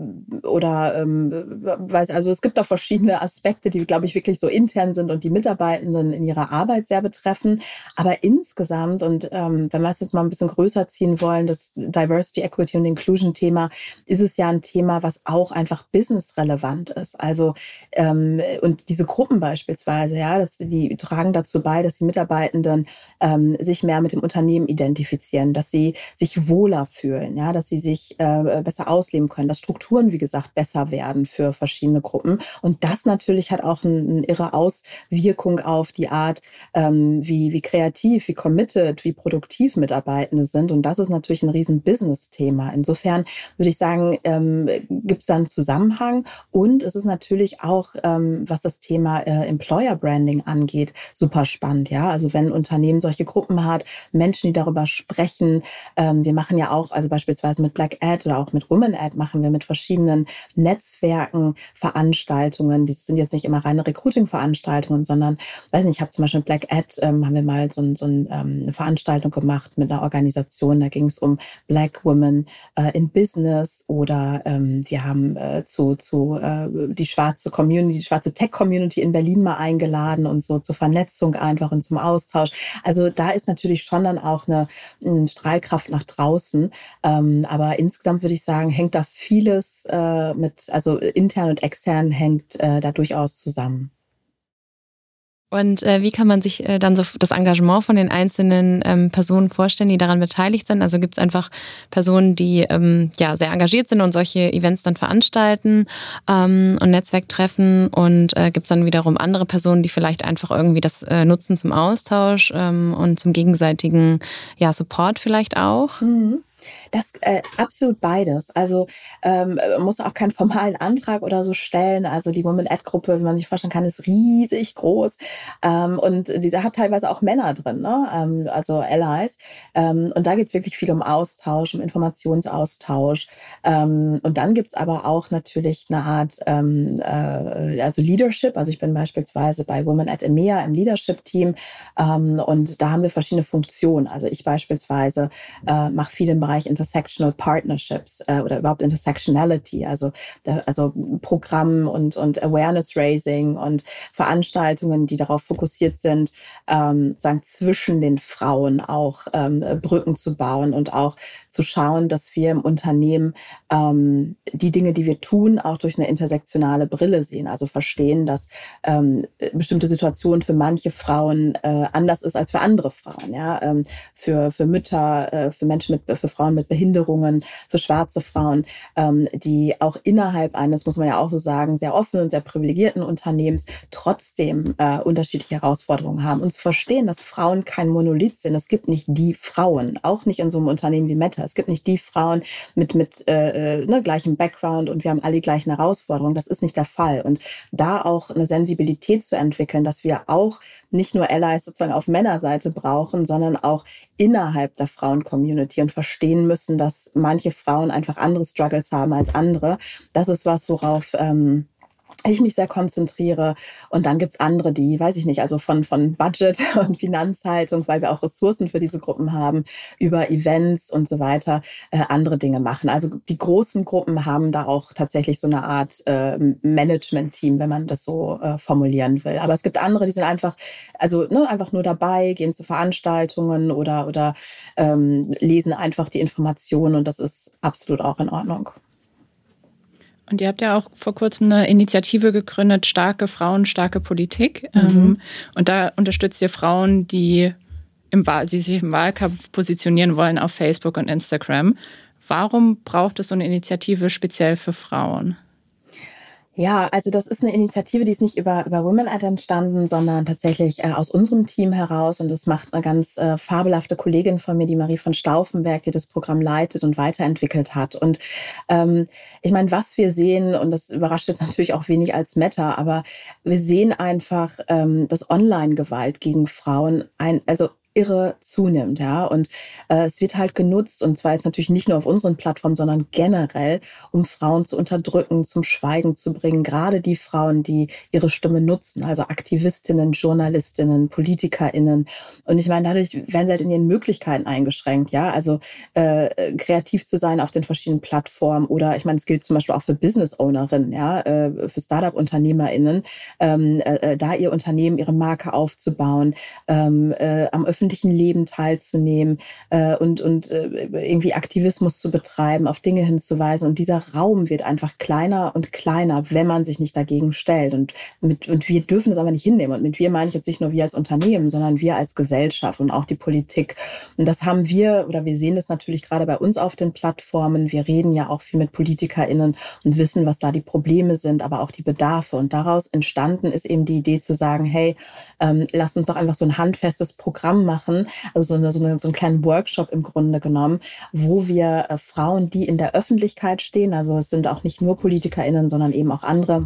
oder ähm, weiß, also es gibt da verschiedene Aspekte, die, glaube ich, wirklich so intern sind und die Mitarbeitenden in ihrer Arbeit sehr betreffen. Aber insgesamt und ähm, wenn wir es jetzt mal ein bisschen größer ziehen wollen, das Diversity, Equity und Inclusion-Thema, ist es ja ein Thema, was auch einfach businessrelevant ist. Also ähm, und diese Gruppen beispielsweise, ja, dass die tragen dazu bei, dass die Mitarbeitenden ähm, sich mehr mit dem Unternehmen identifizieren, dass sie sich wohler fühlen, ja, dass sie sich äh, besser ausleben können, dass Strukturen, wie gesagt, besser werden für verschiedene Gruppen. Und das natürlich hat auch eine, eine irre Auswirkung auf die Art, ähm, wie, wie kreativ, wie committed, wie produktiv Mitarbeitende sind. Und das ist natürlich ein riesen Business-Thema. Insofern würde ich sagen, ähm, gibt es da einen Zusammenhang. Und es ist natürlich auch, ähm, was das Thema äh, Employer Branding angeht, super spannend. Ja, also wenn ein Unternehmen solche Gruppen hat, Menschen, die darüber sprechen. Ähm, wir machen ja auch, also beispielsweise mit Black Ad oder auch mit Women Ad machen wir mit verschiedenen Netzwerken Veranstaltungen. Die sind jetzt nicht immer reine Recruiting-Veranstaltungen, sondern, weiß nicht, ich habe zum Beispiel mit Black Ad, ähm, haben wir mal so, so ein, ähm, eine Veranstaltung gemacht mit einer Organisation. Da ging es um Black Women äh, in Business oder ähm, wir haben äh, zu, zu äh, die schwarze Community, die schwarze Tech-Community in Berlin mal eingeladen und so zur Vernetzung einfach und zum Austausch. Also da ist natürlich schon dann auch eine, eine Strahlkraft nach draußen. Ähm, aber insgesamt würde ich sagen, hängt da vieles äh, mit, also intern und extern hängt äh, da durchaus zusammen. Und äh, wie kann man sich äh, dann so das Engagement von den einzelnen ähm, Personen vorstellen, die daran beteiligt sind? Also gibt es einfach Personen, die ähm, ja sehr engagiert sind und solche Events dann veranstalten ähm, und Netzwerktreffen und äh, gibt es dann wiederum andere Personen, die vielleicht einfach irgendwie das äh, nutzen zum Austausch ähm, und zum gegenseitigen ja Support vielleicht auch? Mhm. Das äh, absolut beides. Also ähm, muss auch keinen formalen Antrag oder so stellen. Also die Women Ad Gruppe, wie man sich vorstellen kann, ist riesig groß ähm, und diese hat teilweise auch Männer drin, ne? Ähm, also Allies. Ähm, und da geht es wirklich viel um Austausch, um Informationsaustausch. Ähm, und dann gibt es aber auch natürlich eine Art ähm, äh, also Leadership. Also ich bin beispielsweise bei Women at EMEA im Leadership Team und da haben wir verschiedene Funktionen. Also ich beispielsweise äh, mache viel im Bereich Intersectional Partnerships äh, oder überhaupt Intersectionality, also, der, also Programm und, und Awareness Raising und Veranstaltungen, die darauf fokussiert sind, ähm, sagen, zwischen den Frauen auch ähm, Brücken zu bauen und auch zu schauen, dass wir im Unternehmen ähm, die Dinge, die wir tun, auch durch eine intersektionale Brille sehen. Also verstehen, dass ähm, bestimmte Situationen für manche Frauen äh, anders ist als für andere Frauen. Ja? Ähm, für, für Mütter, äh, für Menschen mit, für Frauen mit Behinderungen, für schwarze Frauen, ähm, die auch innerhalb eines, muss man ja auch so sagen, sehr offenen und sehr privilegierten Unternehmens trotzdem äh, unterschiedliche Herausforderungen haben. Und zu verstehen, dass Frauen kein Monolith sind. Es gibt nicht die Frauen, auch nicht in so einem Unternehmen wie Meta. Es gibt nicht die Frauen mit, mit äh, äh, ne, gleichem Background und wir haben alle die gleichen Herausforderungen. Das ist nicht der Fall. Und da auch eine Sensibilität zu entwickeln, dass wir auch nicht nur Allies sozusagen auf Männerseite brauchen, sondern auch innerhalb der Frauen-Community und verstehen müssen, dass manche Frauen einfach andere Struggles haben als andere. Das ist was, worauf ähm, ich mich sehr konzentriere. Und dann gibt's andere, die, weiß ich nicht, also von, von Budget und Finanzhaltung, weil wir auch Ressourcen für diese Gruppen haben, über Events und so weiter, äh, andere Dinge machen. Also die großen Gruppen haben da auch tatsächlich so eine Art äh, Management-Team, wenn man das so äh, formulieren will. Aber es gibt andere, die sind einfach, also ne, einfach nur dabei, gehen zu Veranstaltungen oder, oder ähm, lesen einfach die Informationen und das ist absolut auch in Ordnung. Und ihr habt ja auch vor kurzem eine Initiative gegründet, starke Frauen, starke Politik. Mhm. Ähm, und da unterstützt ihr Frauen, die im sie sich im Wahlkampf positionieren wollen auf Facebook und Instagram. Warum braucht es so eine Initiative speziell für Frauen? Ja, also das ist eine Initiative, die ist nicht über, über Women Ad entstanden, sondern tatsächlich äh, aus unserem Team heraus. Und das macht eine ganz äh, fabelhafte Kollegin von mir, die Marie von Stauffenberg, die das Programm leitet und weiterentwickelt hat. Und ähm, ich meine, was wir sehen, und das überrascht jetzt natürlich auch wenig als Meta, aber wir sehen einfach, ähm, dass Online-Gewalt gegen Frauen ein, also irre zunimmt, ja. Und äh, es wird halt genutzt, und zwar jetzt natürlich nicht nur auf unseren Plattformen, sondern generell, um Frauen zu unterdrücken, zum Schweigen zu bringen. Gerade die Frauen, die ihre Stimme nutzen, also Aktivistinnen, Journalistinnen, PolitikerInnen. Und ich meine, dadurch werden sie halt in ihren Möglichkeiten eingeschränkt, ja. Also äh, kreativ zu sein auf den verschiedenen Plattformen oder ich meine, es gilt zum Beispiel auch für Business-Ownerinnen, ja, äh, für Startup-UnternehmerInnen, ähm, äh, da ihr Unternehmen, ihre Marke aufzubauen, ähm, äh, am öffentlichen Leben teilzunehmen äh, und, und äh, irgendwie Aktivismus zu betreiben, auf Dinge hinzuweisen. Und dieser Raum wird einfach kleiner und kleiner, wenn man sich nicht dagegen stellt. Und, mit, und wir dürfen es aber nicht hinnehmen. Und mit wir meine ich jetzt nicht nur wir als Unternehmen, sondern wir als Gesellschaft und auch die Politik. Und das haben wir, oder wir sehen das natürlich gerade bei uns auf den Plattformen. Wir reden ja auch viel mit PolitikerInnen und wissen, was da die Probleme sind, aber auch die Bedarfe. Und daraus entstanden ist eben die Idee zu sagen, hey, ähm, lass uns doch einfach so ein handfestes Programm machen, also so, eine, so, eine, so einen kleinen Workshop im Grunde genommen, wo wir äh, Frauen, die in der Öffentlichkeit stehen, also es sind auch nicht nur PolitikerInnen, sondern eben auch andere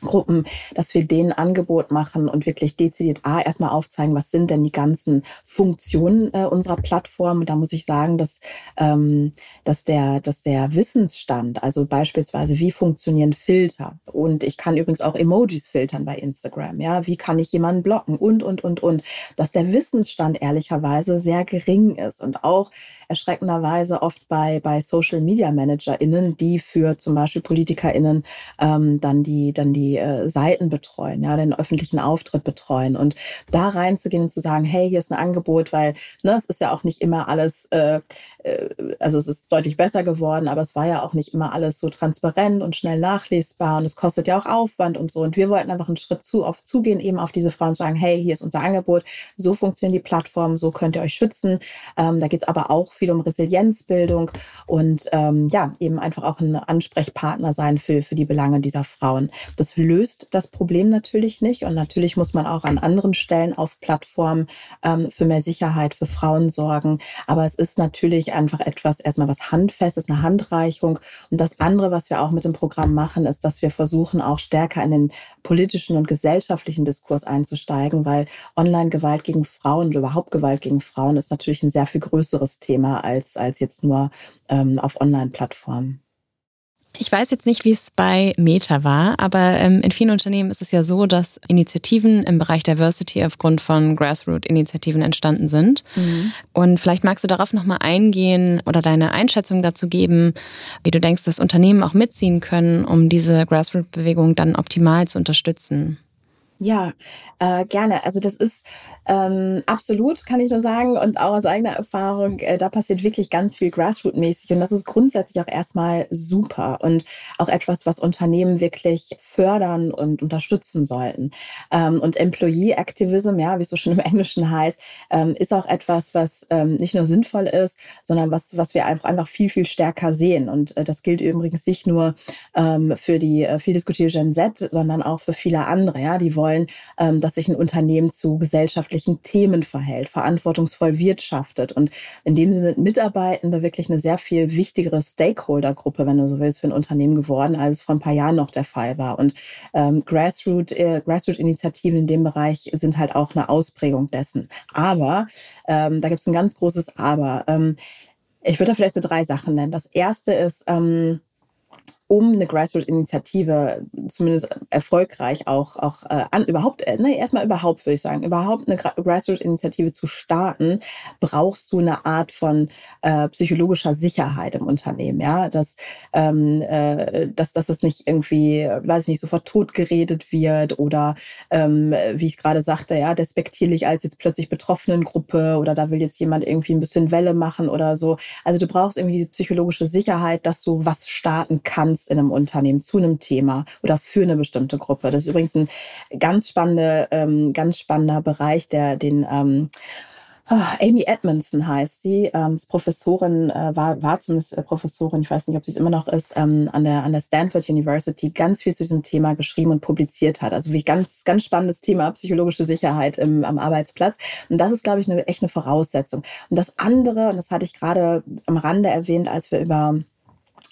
Gruppen, dass wir denen Angebot machen und wirklich dezidiert A, erstmal aufzeigen, was sind denn die ganzen Funktionen äh, unserer Plattform. Und da muss ich sagen, dass, ähm, dass, der, dass der Wissensstand, also beispielsweise, wie funktionieren Filter? Und ich kann übrigens auch Emojis filtern bei Instagram, ja, wie kann ich jemanden blocken? Und, und, und, und, dass der Wissensstand ehrlicherweise sehr gering ist und auch erschreckenderweise oft bei, bei Social Media ManagerInnen, die für zum Beispiel PolitikerInnen ähm, dann die, dann die äh, Seiten betreuen, ja, den öffentlichen Auftritt betreuen und da reinzugehen und zu sagen, hey, hier ist ein Angebot, weil ne, es ist ja auch nicht immer alles, äh, äh, also es ist deutlich besser geworden, aber es war ja auch nicht immer alles so transparent und schnell nachlesbar und es kostet ja auch Aufwand und so. Und wir wollten einfach einen Schritt zu auf zugehen, eben auf diese Frauen sagen, hey, hier ist unser Angebot, so funktionieren die Plattformen, so könnt ihr euch schützen. Ähm, da geht es aber auch viel um Resilienzbildung und ähm, ja, eben einfach auch ein Ansprechpartner sein für, für die Belange dieser Frauen. Das löst das Problem natürlich nicht. Und natürlich muss man auch an anderen Stellen auf Plattformen ähm, für mehr Sicherheit für Frauen sorgen. Aber es ist natürlich einfach etwas, erstmal was Handfestes, eine Handreichung. Und das andere, was wir auch mit dem Programm machen, ist, dass wir versuchen, auch stärker in den politischen und gesellschaftlichen Diskurs einzusteigen, weil Online-Gewalt gegen Frauen oder überhaupt Gewalt gegen Frauen ist natürlich ein sehr viel größeres Thema als, als jetzt nur ähm, auf Online-Plattformen. Ich weiß jetzt nicht, wie es bei Meta war, aber ähm, in vielen Unternehmen ist es ja so, dass Initiativen im Bereich Diversity aufgrund von Grassroot-Initiativen entstanden sind. Mhm. Und vielleicht magst du darauf nochmal eingehen oder deine Einschätzung dazu geben, wie du denkst, dass Unternehmen auch mitziehen können, um diese Grassroot-Bewegung dann optimal zu unterstützen. Ja, äh, gerne. Also das ist ähm, absolut, kann ich nur sagen. Und auch aus eigener Erfahrung, äh, da passiert wirklich ganz viel Grassroot-mäßig. Und das ist grundsätzlich auch erstmal super und auch etwas, was Unternehmen wirklich fördern und unterstützen sollten. Ähm, und Employee Activism, ja, wie es so schon im Englischen heißt, ähm, ist auch etwas, was ähm, nicht nur sinnvoll ist, sondern was, was wir einfach, einfach viel, viel stärker sehen. Und äh, das gilt übrigens nicht nur ähm, für die äh, viel diskutierte Gen Z, sondern auch für viele andere. Ja, die wollen, ähm, dass sich ein Unternehmen zu gesellschaftlichen gesellschaftlichen Themen verhält, verantwortungsvoll wirtschaftet. Und in dem Sinne sind Mitarbeitende wirklich eine sehr viel wichtigere Stakeholder-Gruppe, wenn du so willst, für ein Unternehmen geworden, als es vor ein paar Jahren noch der Fall war. Und ähm, Grassroot, äh, Grassroot-Initiativen in dem Bereich sind halt auch eine Ausprägung dessen. Aber ähm, da gibt es ein ganz großes Aber. Ähm, ich würde da vielleicht so drei Sachen nennen. Das erste ist, ähm, um eine Grassroot-Initiative zumindest erfolgreich auch, auch äh, an, überhaupt, äh, ne, erstmal überhaupt würde ich sagen, überhaupt eine Grassroot-Initiative zu starten, brauchst du eine Art von äh, psychologischer Sicherheit im Unternehmen, ja, dass, ähm, äh, dass, dass es nicht irgendwie, weiß ich nicht, sofort totgeredet wird oder ähm, wie ich gerade sagte, ja, despektierlich als jetzt plötzlich Betroffenengruppe oder da will jetzt jemand irgendwie ein bisschen Welle machen oder so. Also du brauchst irgendwie diese psychologische Sicherheit, dass du was starten kannst kannst in einem Unternehmen zu einem Thema oder für eine bestimmte Gruppe. Das ist übrigens ein ganz spannender, ähm, ganz spannender Bereich, der den ähm, ah, Amy Edmondson heißt sie, ähm, ist Professorin, äh, war, war zumindest äh, Professorin, ich weiß nicht, ob sie es immer noch ist, ähm, an, der, an der Stanford University, ganz viel zu diesem Thema geschrieben und publiziert hat. Also wie ganz, ganz spannendes Thema, psychologische Sicherheit im, am Arbeitsplatz. Und das ist, glaube ich, eine, echt eine Voraussetzung. Und das andere, und das hatte ich gerade am Rande erwähnt, als wir über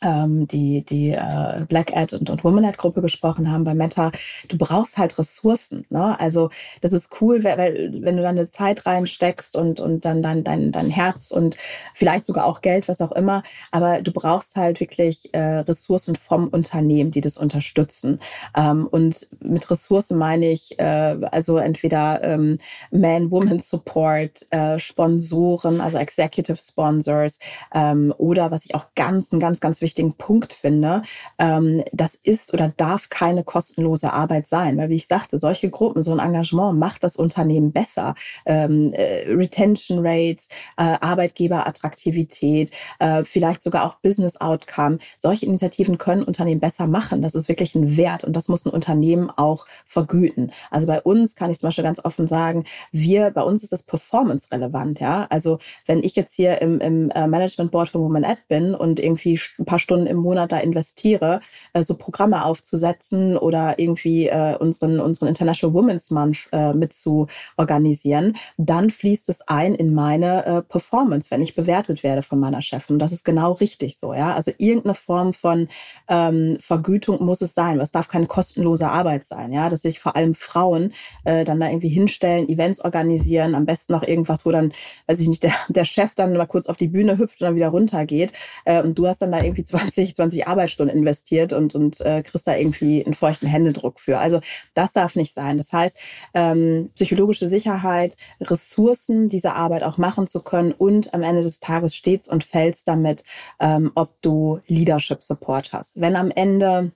die, die äh, Black Ad und, und Woman Ad Gruppe gesprochen haben bei Meta, du brauchst halt Ressourcen. Ne? Also das ist cool, weil, wenn du dann eine Zeit reinsteckst und, und dann dein, dein, dein Herz und vielleicht sogar auch Geld, was auch immer, aber du brauchst halt wirklich äh, Ressourcen vom Unternehmen, die das unterstützen. Ähm, und mit Ressourcen meine ich äh, also entweder ähm, Man-Woman-Support, äh, Sponsoren, also Executive Sponsors ähm, oder was ich auch ganz, ganz, ganz wichtig wichtigen Punkt finde, ähm, das ist oder darf keine kostenlose Arbeit sein. Weil, wie ich sagte, solche Gruppen, so ein Engagement macht das Unternehmen besser. Ähm, äh, Retention Rates, äh, Arbeitgeberattraktivität, äh, vielleicht sogar auch Business Outcome. Solche Initiativen können Unternehmen besser machen. Das ist wirklich ein Wert und das muss ein Unternehmen auch vergüten. Also bei uns kann ich zum Beispiel ganz offen sagen, wir, bei uns ist das performance relevant. Ja? Also wenn ich jetzt hier im, im äh, Management Board von Woman Ad bin und irgendwie ein paar Stunden im Monat da investiere, äh, so Programme aufzusetzen oder irgendwie äh, unseren, unseren International Women's Month äh, mit zu organisieren, dann fließt es ein in meine äh, Performance, wenn ich bewertet werde von meiner Chefin. Das ist genau richtig so, ja. Also irgendeine Form von ähm, Vergütung muss es sein. Es darf keine kostenlose Arbeit sein, ja. Dass sich vor allem Frauen äh, dann da irgendwie hinstellen, Events organisieren, am besten noch irgendwas, wo dann, weiß ich nicht, der, der Chef dann mal kurz auf die Bühne hüpft und dann wieder runtergeht. Äh, und du hast dann da irgendwie 20, 20 Arbeitsstunden investiert und, und äh, kriegst da irgendwie einen feuchten Händedruck für. Also das darf nicht sein. Das heißt, ähm, psychologische Sicherheit, Ressourcen, diese Arbeit auch machen zu können und am Ende des Tages stets und fällst damit, ähm, ob du Leadership Support hast. Wenn am Ende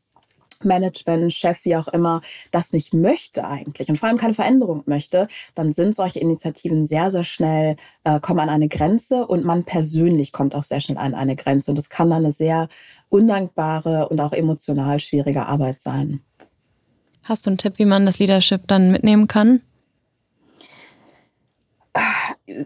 Management, Chef, wie auch immer, das nicht möchte eigentlich und vor allem keine Veränderung möchte, dann sind solche Initiativen sehr, sehr schnell, äh, kommen an eine Grenze und man persönlich kommt auch sehr schnell an eine Grenze. Und das kann dann eine sehr undankbare und auch emotional schwierige Arbeit sein. Hast du einen Tipp, wie man das Leadership dann mitnehmen kann?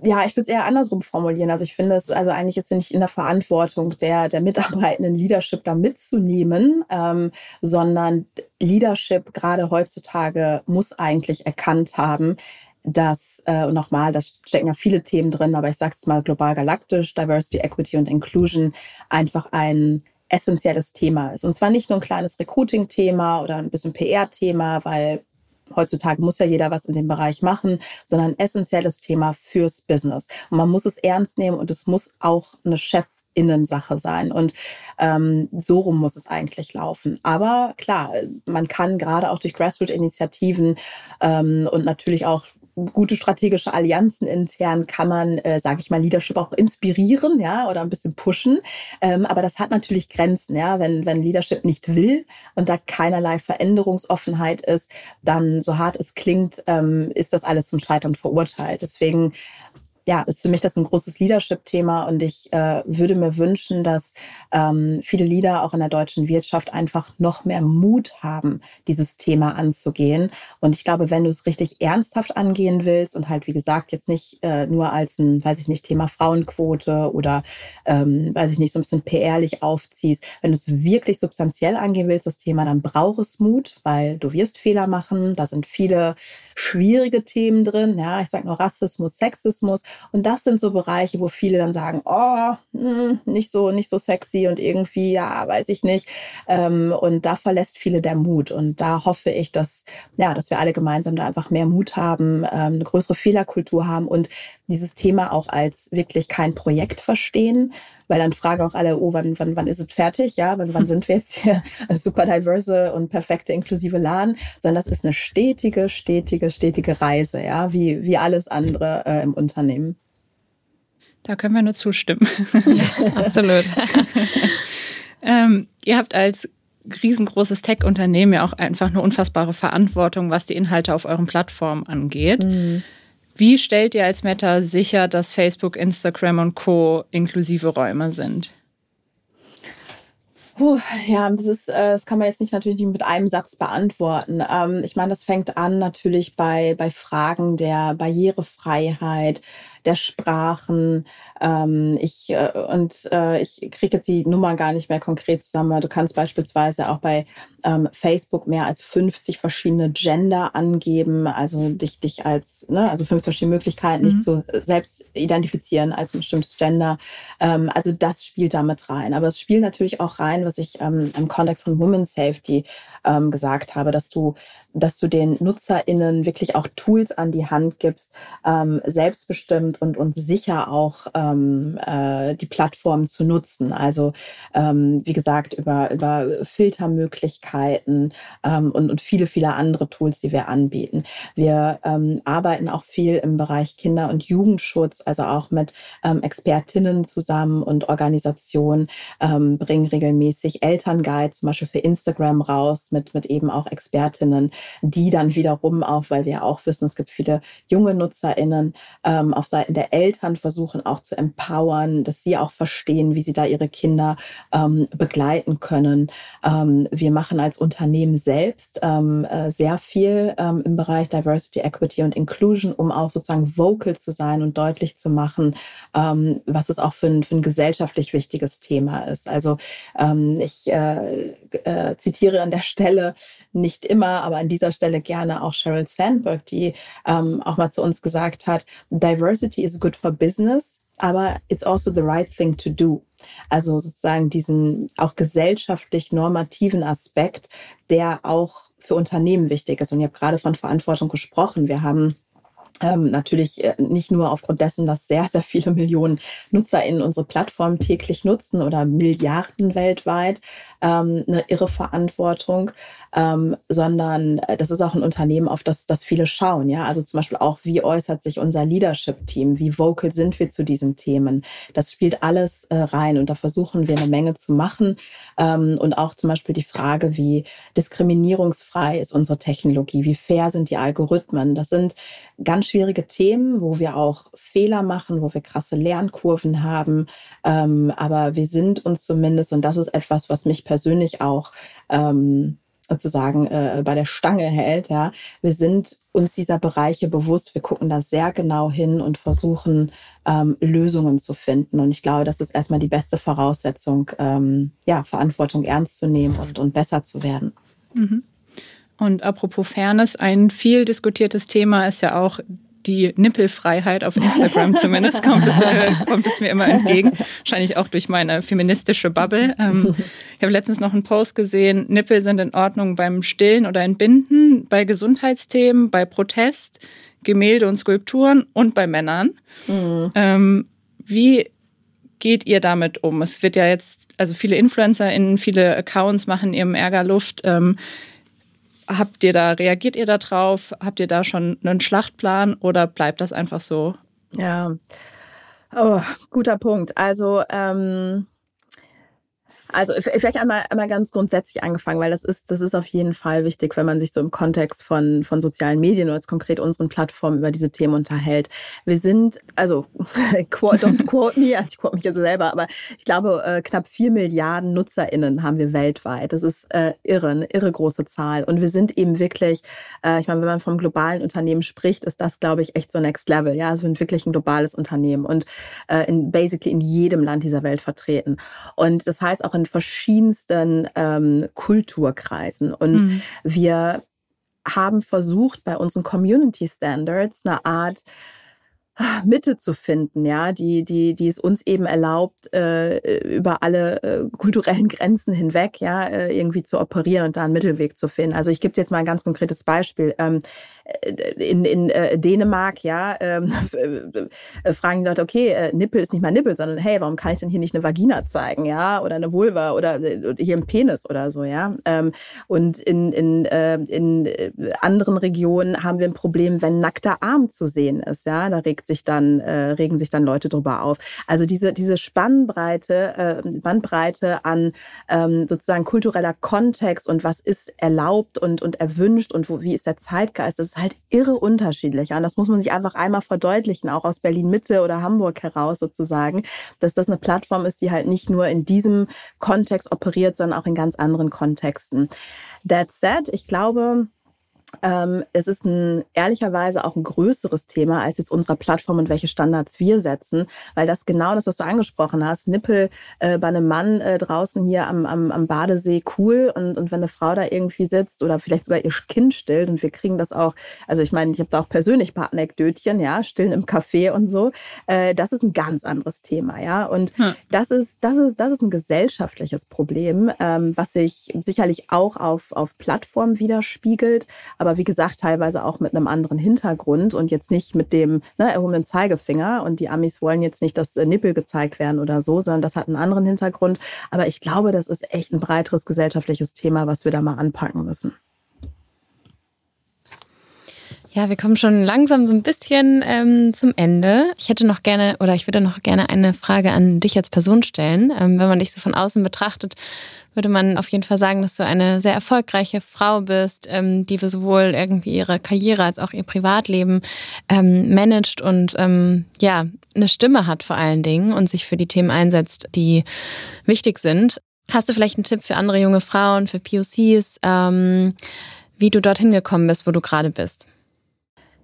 Ja, ich würde es eher andersrum formulieren. Also ich finde es, also eigentlich ist es nicht in der Verantwortung der, der Mitarbeitenden Leadership da mitzunehmen, ähm, sondern Leadership gerade heutzutage muss eigentlich erkannt haben, dass, äh, und nochmal, da stecken ja viele Themen drin, aber ich sage es mal global galaktisch, Diversity, Equity und Inclusion einfach ein essentielles Thema ist. Und zwar nicht nur ein kleines Recruiting-Thema oder ein bisschen PR-Thema, weil heutzutage muss ja jeder was in dem Bereich machen, sondern ein essentielles Thema fürs Business. Und man muss es ernst nehmen und es muss auch eine Chef Innensache sein. Und ähm, so rum muss es eigentlich laufen. Aber klar, man kann gerade auch durch Grassroot-Initiativen ähm, und natürlich auch gute strategische Allianzen intern kann man, äh, sage ich mal, Leadership auch inspirieren, ja, oder ein bisschen pushen. Ähm, aber das hat natürlich Grenzen, ja. Wenn, wenn Leadership nicht will und da keinerlei Veränderungsoffenheit ist, dann, so hart es klingt, ähm, ist das alles zum Scheitern verurteilt. Deswegen ja, ist für mich das ein großes Leadership-Thema und ich äh, würde mir wünschen, dass ähm, viele Leader auch in der deutschen Wirtschaft einfach noch mehr Mut haben, dieses Thema anzugehen. Und ich glaube, wenn du es richtig ernsthaft angehen willst und halt, wie gesagt, jetzt nicht äh, nur als ein, weiß ich nicht, Thema Frauenquote oder, ähm, weiß ich nicht, so ein bisschen PRlich aufziehst, wenn du es wirklich substanziell angehen willst, das Thema, dann brauch es Mut, weil du wirst Fehler machen. Da sind viele schwierige Themen drin. Ja, ich sage nur Rassismus, Sexismus. Und das sind so Bereiche, wo viele dann sagen, oh, hm, nicht so, nicht so sexy und irgendwie, ja, weiß ich nicht. Ähm, und da verlässt viele der Mut. Und da hoffe ich, dass, ja, dass wir alle gemeinsam da einfach mehr Mut haben, ähm, eine größere Fehlerkultur haben und dieses Thema auch als wirklich kein Projekt verstehen, weil dann fragen auch alle, oh, wann, wann, wann ist es fertig? Ja, wann, wann sind wir jetzt hier super diverse und perfekte inklusive Laden? Sondern das ist eine stetige, stetige, stetige Reise, ja, wie, wie alles andere äh, im Unternehmen. Da können wir nur zustimmen. Absolut. ähm, ihr habt als riesengroßes Tech-Unternehmen ja auch einfach eine unfassbare Verantwortung, was die Inhalte auf euren Plattformen angeht. Mhm. Wie stellt ihr als Meta sicher, dass Facebook, Instagram und Co. inklusive Räume sind? Puh, ja, das ist, äh, das kann man jetzt nicht natürlich mit einem Satz beantworten. Ähm, ich meine, das fängt an natürlich bei, bei Fragen der Barrierefreiheit, der Sprachen. Ähm, ich äh, und äh, ich kriege jetzt die Nummer gar nicht mehr konkret zusammen. aber Du kannst beispielsweise auch bei ähm, Facebook mehr als 50 verschiedene Gender angeben, also dich, dich als, ne, also 50 verschiedene Möglichkeiten, mhm. dich zu selbst identifizieren als ein bestimmtes Gender. Ähm, also das spielt damit rein. Aber es spielt natürlich auch rein, was ich ähm, im Kontext von Women's Safety ähm, gesagt habe, dass du dass du den NutzerInnen wirklich auch Tools an die Hand gibst, ähm, selbstbestimmt und, und sicher auch ähm, äh, die Plattform zu nutzen. Also ähm, wie gesagt, über, über Filtermöglichkeiten ähm, und, und viele, viele andere Tools, die wir anbieten. Wir ähm, arbeiten auch viel im Bereich Kinder- und Jugendschutz, also auch mit ähm, Expertinnen zusammen und Organisationen, ähm, bringen regelmäßig Elternguides zum Beispiel für Instagram raus mit, mit eben auch Expertinnen, die dann wiederum auch, weil wir auch wissen, es gibt viele junge NutzerInnen ähm, auf Seiten der Eltern versuchen auch zu empowern, dass sie auch verstehen, wie sie da ihre Kinder ähm, begleiten können. Ähm, wir machen als Unternehmen selbst ähm, äh, sehr viel ähm, im Bereich Diversity, Equity und Inclusion, um auch sozusagen vocal zu sein und deutlich zu machen, ähm, was es auch für ein, für ein gesellschaftlich wichtiges Thema ist. Also ich äh, äh, zitiere an der Stelle nicht immer, aber an dieser Stelle gerne auch Sheryl Sandberg, die ähm, auch mal zu uns gesagt hat, Diversity is good for business, aber it's also the right thing to do. Also sozusagen diesen auch gesellschaftlich normativen Aspekt, der auch für Unternehmen wichtig ist. Und ich habe gerade von Verantwortung gesprochen. Wir haben ähm, natürlich äh, nicht nur aufgrund dessen, dass sehr, sehr viele Millionen NutzerInnen unsere Plattform täglich nutzen oder Milliarden weltweit, ähm, eine irre Verantwortung, ähm, sondern äh, das ist auch ein Unternehmen, auf das, das viele schauen. Ja, also zum Beispiel auch, wie äußert sich unser Leadership-Team? Wie vocal sind wir zu diesen Themen? Das spielt alles äh, rein und da versuchen wir eine Menge zu machen ähm, und auch zum Beispiel die Frage, wie diskriminierungsfrei ist unsere Technologie? Wie fair sind die Algorithmen? Das sind ganz schwierige Themen, wo wir auch Fehler machen, wo wir krasse Lernkurven haben. Ähm, aber wir sind uns zumindest, und das ist etwas, was mich persönlich auch ähm, sozusagen äh, bei der Stange hält. Ja, wir sind uns dieser Bereiche bewusst. Wir gucken da sehr genau hin und versuchen ähm, Lösungen zu finden. Und ich glaube, das ist erstmal die beste Voraussetzung, ähm, ja, Verantwortung ernst zu nehmen und, und besser zu werden. Mhm. Und apropos Fairness, ein viel diskutiertes Thema ist ja auch die Nippelfreiheit auf Instagram zumindest kommt es, äh, kommt es mir immer entgegen. Wahrscheinlich auch durch meine feministische Bubble. Ähm, ich habe letztens noch einen Post gesehen, Nippel sind in Ordnung beim Stillen oder Entbinden, bei Gesundheitsthemen, bei Protest, Gemälde und Skulpturen und bei Männern. Mhm. Ähm, wie geht ihr damit um? Es wird ja jetzt, also viele InfluencerInnen, viele Accounts machen ihrem Ärger Luft. Ähm, Habt ihr da, reagiert ihr da drauf? Habt ihr da schon einen Schlachtplan oder bleibt das einfach so? Ja, oh, guter Punkt. Also ähm, also vielleicht einmal, einmal ganz grundsätzlich angefangen, weil das ist, das ist auf jeden Fall wichtig, wenn man sich so im Kontext von, von sozialen Medien oder jetzt konkret unseren Plattformen über diese Themen unterhält. Wir sind, also don't quote me, also ich quote mich jetzt selber, aber ich glaube, äh, knapp vier Milliarden NutzerInnen haben wir weltweit. Das ist äh, irre, eine irre große Zahl. Und wir sind eben wirklich, äh, ich meine, wenn man vom globalen Unternehmen spricht, ist das, glaube ich, echt so Next Level. Ja, also wir sind wirklich ein globales Unternehmen und äh, in basically in jedem Land dieser Welt vertreten. Und das heißt auch in verschiedensten ähm, Kulturkreisen. Und mhm. wir haben versucht, bei unseren Community Standards eine Art Mitte zu finden, ja, die, die, die es uns eben erlaubt, äh, über alle äh, kulturellen Grenzen hinweg, ja, äh, irgendwie zu operieren und da einen Mittelweg zu finden. Also ich gebe jetzt mal ein ganz konkretes Beispiel. Ähm, in, in äh, Dänemark, ja, ähm, äh, fragen die Leute, okay, äh, Nippel ist nicht mal Nippel, sondern hey, warum kann ich denn hier nicht eine Vagina zeigen, ja, oder eine Vulva oder äh, hier ein Penis oder so, ja. Ähm, und in, in, äh, in äh, anderen Regionen haben wir ein Problem, wenn nackter Arm zu sehen ist, ja, da regt sich dann, äh, regen sich dann Leute drüber auf. Also diese, diese Spannbreite, äh, Bandbreite an ähm, sozusagen kultureller Kontext und was ist erlaubt und, und erwünscht und wo, wie ist der Zeitgeist, das ist halt irre unterschiedlich. Und das muss man sich einfach einmal verdeutlichen, auch aus Berlin-Mitte oder Hamburg heraus sozusagen, dass das eine Plattform ist, die halt nicht nur in diesem Kontext operiert, sondern auch in ganz anderen Kontexten. That said, ich glaube, ähm, es ist ein, ehrlicherweise auch ein größeres Thema als jetzt unsere Plattform und welche Standards wir setzen, weil das genau das, was du angesprochen hast, Nippel äh, bei einem Mann äh, draußen hier am, am, am Badesee cool. Und, und wenn eine Frau da irgendwie sitzt oder vielleicht sogar ihr Kind stillt und wir kriegen das auch, also ich meine, ich habe da auch persönlich ein paar Anekdötchen, ja, stillen im Café und so, äh, das ist ein ganz anderes Thema, ja, und hm. das ist, das ist, das ist ein gesellschaftliches Problem, ähm, was sich sicherlich auch auf, auf Plattformen widerspiegelt, aber wie gesagt, teilweise auch mit einem anderen Hintergrund und jetzt nicht mit dem ne, erhobenen Zeigefinger. Und die Amis wollen jetzt nicht, dass äh, Nippel gezeigt werden oder so, sondern das hat einen anderen Hintergrund. Aber ich glaube, das ist echt ein breiteres gesellschaftliches Thema, was wir da mal anpacken müssen. Ja, wir kommen schon langsam so ein bisschen ähm, zum Ende. Ich hätte noch gerne oder ich würde noch gerne eine Frage an dich als Person stellen. Ähm, wenn man dich so von außen betrachtet, würde man auf jeden Fall sagen, dass du eine sehr erfolgreiche Frau bist, ähm, die sowohl irgendwie ihre Karriere als auch ihr Privatleben ähm, managt und ähm, ja, eine Stimme hat vor allen Dingen und sich für die Themen einsetzt, die wichtig sind. Hast du vielleicht einen Tipp für andere junge Frauen, für POCs, ähm, wie du dorthin gekommen bist, wo du gerade bist?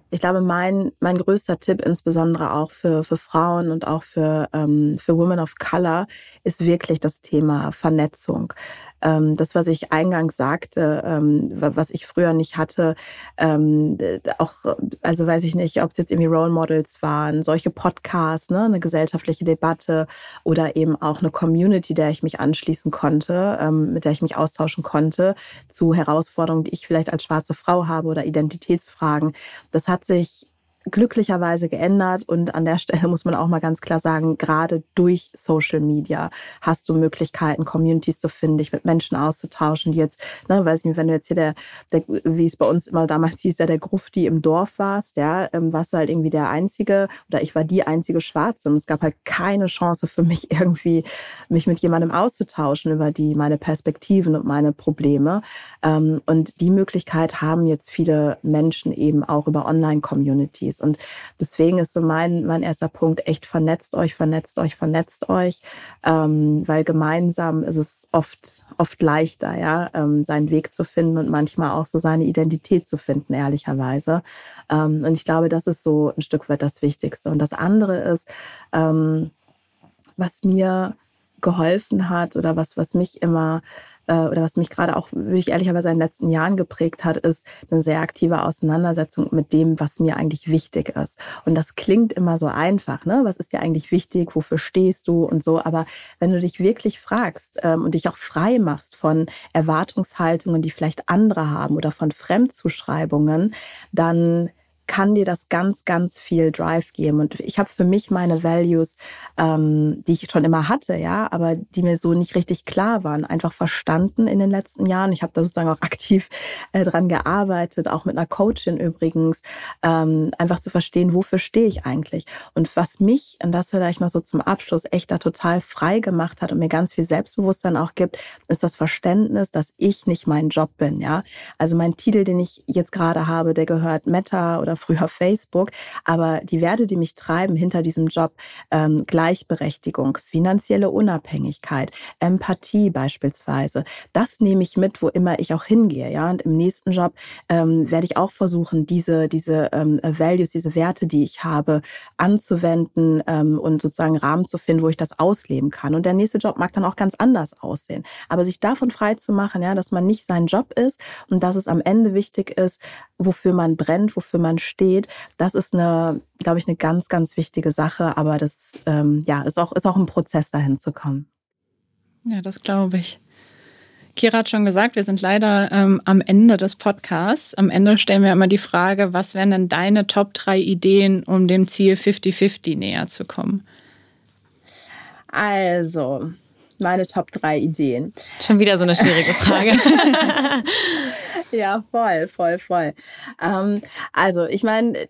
Ich glaube, mein, mein größter Tipp, insbesondere auch für, für Frauen und auch für, ähm, für Women of Color, ist wirklich das Thema Vernetzung. Ähm, das, was ich eingangs sagte, ähm, was ich früher nicht hatte, ähm, auch, also weiß ich nicht, ob es jetzt irgendwie Role Models waren, solche Podcasts, ne, eine gesellschaftliche Debatte oder eben auch eine Community, der ich mich anschließen konnte, ähm, mit der ich mich austauschen konnte zu Herausforderungen, die ich vielleicht als schwarze Frau habe oder Identitätsfragen. Das hat sich glücklicherweise geändert. Und an der Stelle muss man auch mal ganz klar sagen, gerade durch Social Media hast du Möglichkeiten, Communities zu finden, dich mit Menschen auszutauschen, die jetzt, ne, weiß nicht, wenn du jetzt hier der, der wie es bei uns immer damals hieß, ja, der Grufti im Dorf warst, ja, ähm, warst du halt irgendwie der Einzige oder ich war die einzige Schwarze und es gab halt keine Chance für mich irgendwie, mich mit jemandem auszutauschen über die, meine Perspektiven und meine Probleme. Ähm, und die Möglichkeit haben jetzt viele Menschen eben auch über Online-Communities. Communities. Und deswegen ist so mein, mein erster Punkt, echt vernetzt euch, vernetzt euch, vernetzt euch, ähm, weil gemeinsam ist es oft, oft leichter, ja, ähm, seinen Weg zu finden und manchmal auch so seine Identität zu finden, ehrlicherweise. Ähm, und ich glaube, das ist so ein Stück weit das Wichtigste. Und das andere ist, ähm, was mir geholfen hat oder was, was mich immer oder was mich gerade auch, würde ich ehrlicherweise in den letzten Jahren geprägt hat, ist eine sehr aktive Auseinandersetzung mit dem, was mir eigentlich wichtig ist. Und das klingt immer so einfach, ne? Was ist dir eigentlich wichtig? Wofür stehst du und so? Aber wenn du dich wirklich fragst ähm, und dich auch frei machst von Erwartungshaltungen, die vielleicht andere haben oder von Fremdzuschreibungen, dann kann dir das ganz, ganz viel Drive geben. Und ich habe für mich meine Values, ähm, die ich schon immer hatte, ja, aber die mir so nicht richtig klar waren, einfach verstanden in den letzten Jahren. Ich habe da sozusagen auch aktiv äh, dran gearbeitet, auch mit einer Coachin übrigens, ähm, einfach zu verstehen, wofür stehe ich eigentlich. Und was mich, und das vielleicht noch so zum Abschluss, echt da total frei gemacht hat und mir ganz viel Selbstbewusstsein auch gibt, ist das Verständnis, dass ich nicht mein Job bin, ja. Also mein Titel, den ich jetzt gerade habe, der gehört Meta oder früher Facebook. Aber die Werte, die mich treiben hinter diesem Job, ähm, Gleichberechtigung, finanzielle Unabhängigkeit, Empathie beispielsweise, das nehme ich mit, wo immer ich auch hingehe. Ja, und im nächsten Job ähm, werde ich auch versuchen, diese diese ähm, Values, diese Werte, die ich habe, anzuwenden ähm, und sozusagen Rahmen zu finden, wo ich das ausleben kann. Und der nächste Job mag dann auch ganz anders aussehen. Aber sich davon frei zu machen, ja, dass man nicht sein Job ist und dass es am Ende wichtig ist, wofür man brennt, wofür man steht, das ist eine, glaube ich, eine ganz, ganz wichtige Sache. Aber das ähm, ja, ist, auch, ist auch ein Prozess, dahin zu kommen. Ja, das glaube ich. Kira hat schon gesagt, wir sind leider ähm, am Ende des Podcasts. Am Ende stellen wir immer die Frage, was wären denn deine Top 3 Ideen, um dem Ziel 50-50 näher zu kommen? Also, meine Top 3 Ideen. Schon wieder so eine schwierige Frage. ja, voll, voll, voll. Ähm, also, ich meine,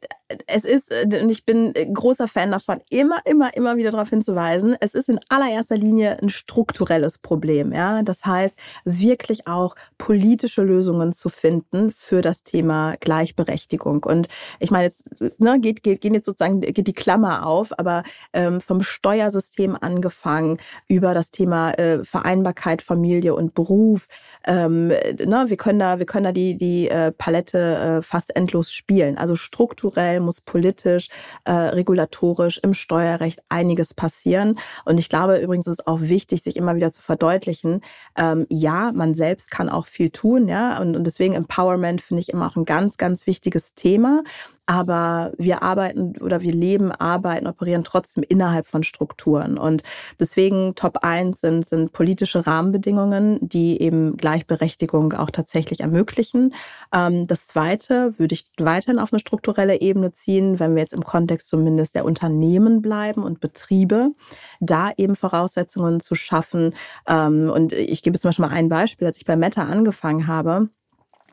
es ist, äh, und ich bin großer Fan davon, immer, immer, immer wieder darauf hinzuweisen, es ist in allererster Linie ein strukturelles Problem. Ja? Das heißt, wirklich auch politische Lösungen zu finden für das Thema Gleichberechtigung. Und ich meine, jetzt ne, geht, geht, geht jetzt sozusagen geht die Klammer auf, aber ähm, vom Steuersystem angefangen über das Thema äh, Vereinbarkeit, Familie und Beruf. Ähm, ne, wir können da, wir können da die, die äh, Palette äh, fast endlos spielen. Also strukturell muss politisch, äh, regulatorisch im Steuerrecht einiges passieren. Und ich glaube übrigens ist es auch wichtig, sich immer wieder zu verdeutlichen, ähm, ja, man selbst kann auch viel tun, ja, und, und deswegen Empowerment finde ich immer auch ein ganz, ganz wichtiges Thema. Aber wir arbeiten oder wir leben, arbeiten, operieren trotzdem innerhalb von Strukturen. Und deswegen Top 1 sind, sind politische Rahmenbedingungen, die eben Gleichberechtigung auch tatsächlich ermöglichen. Ähm, das Zweite würde ich weiterhin auf eine strukturelle Ebene ziehen, wenn wir jetzt im Kontext zumindest der Unternehmen bleiben und Betriebe, da eben Voraussetzungen zu schaffen. Ähm, und ich gebe zum Beispiel mal ein Beispiel, als ich bei Meta angefangen habe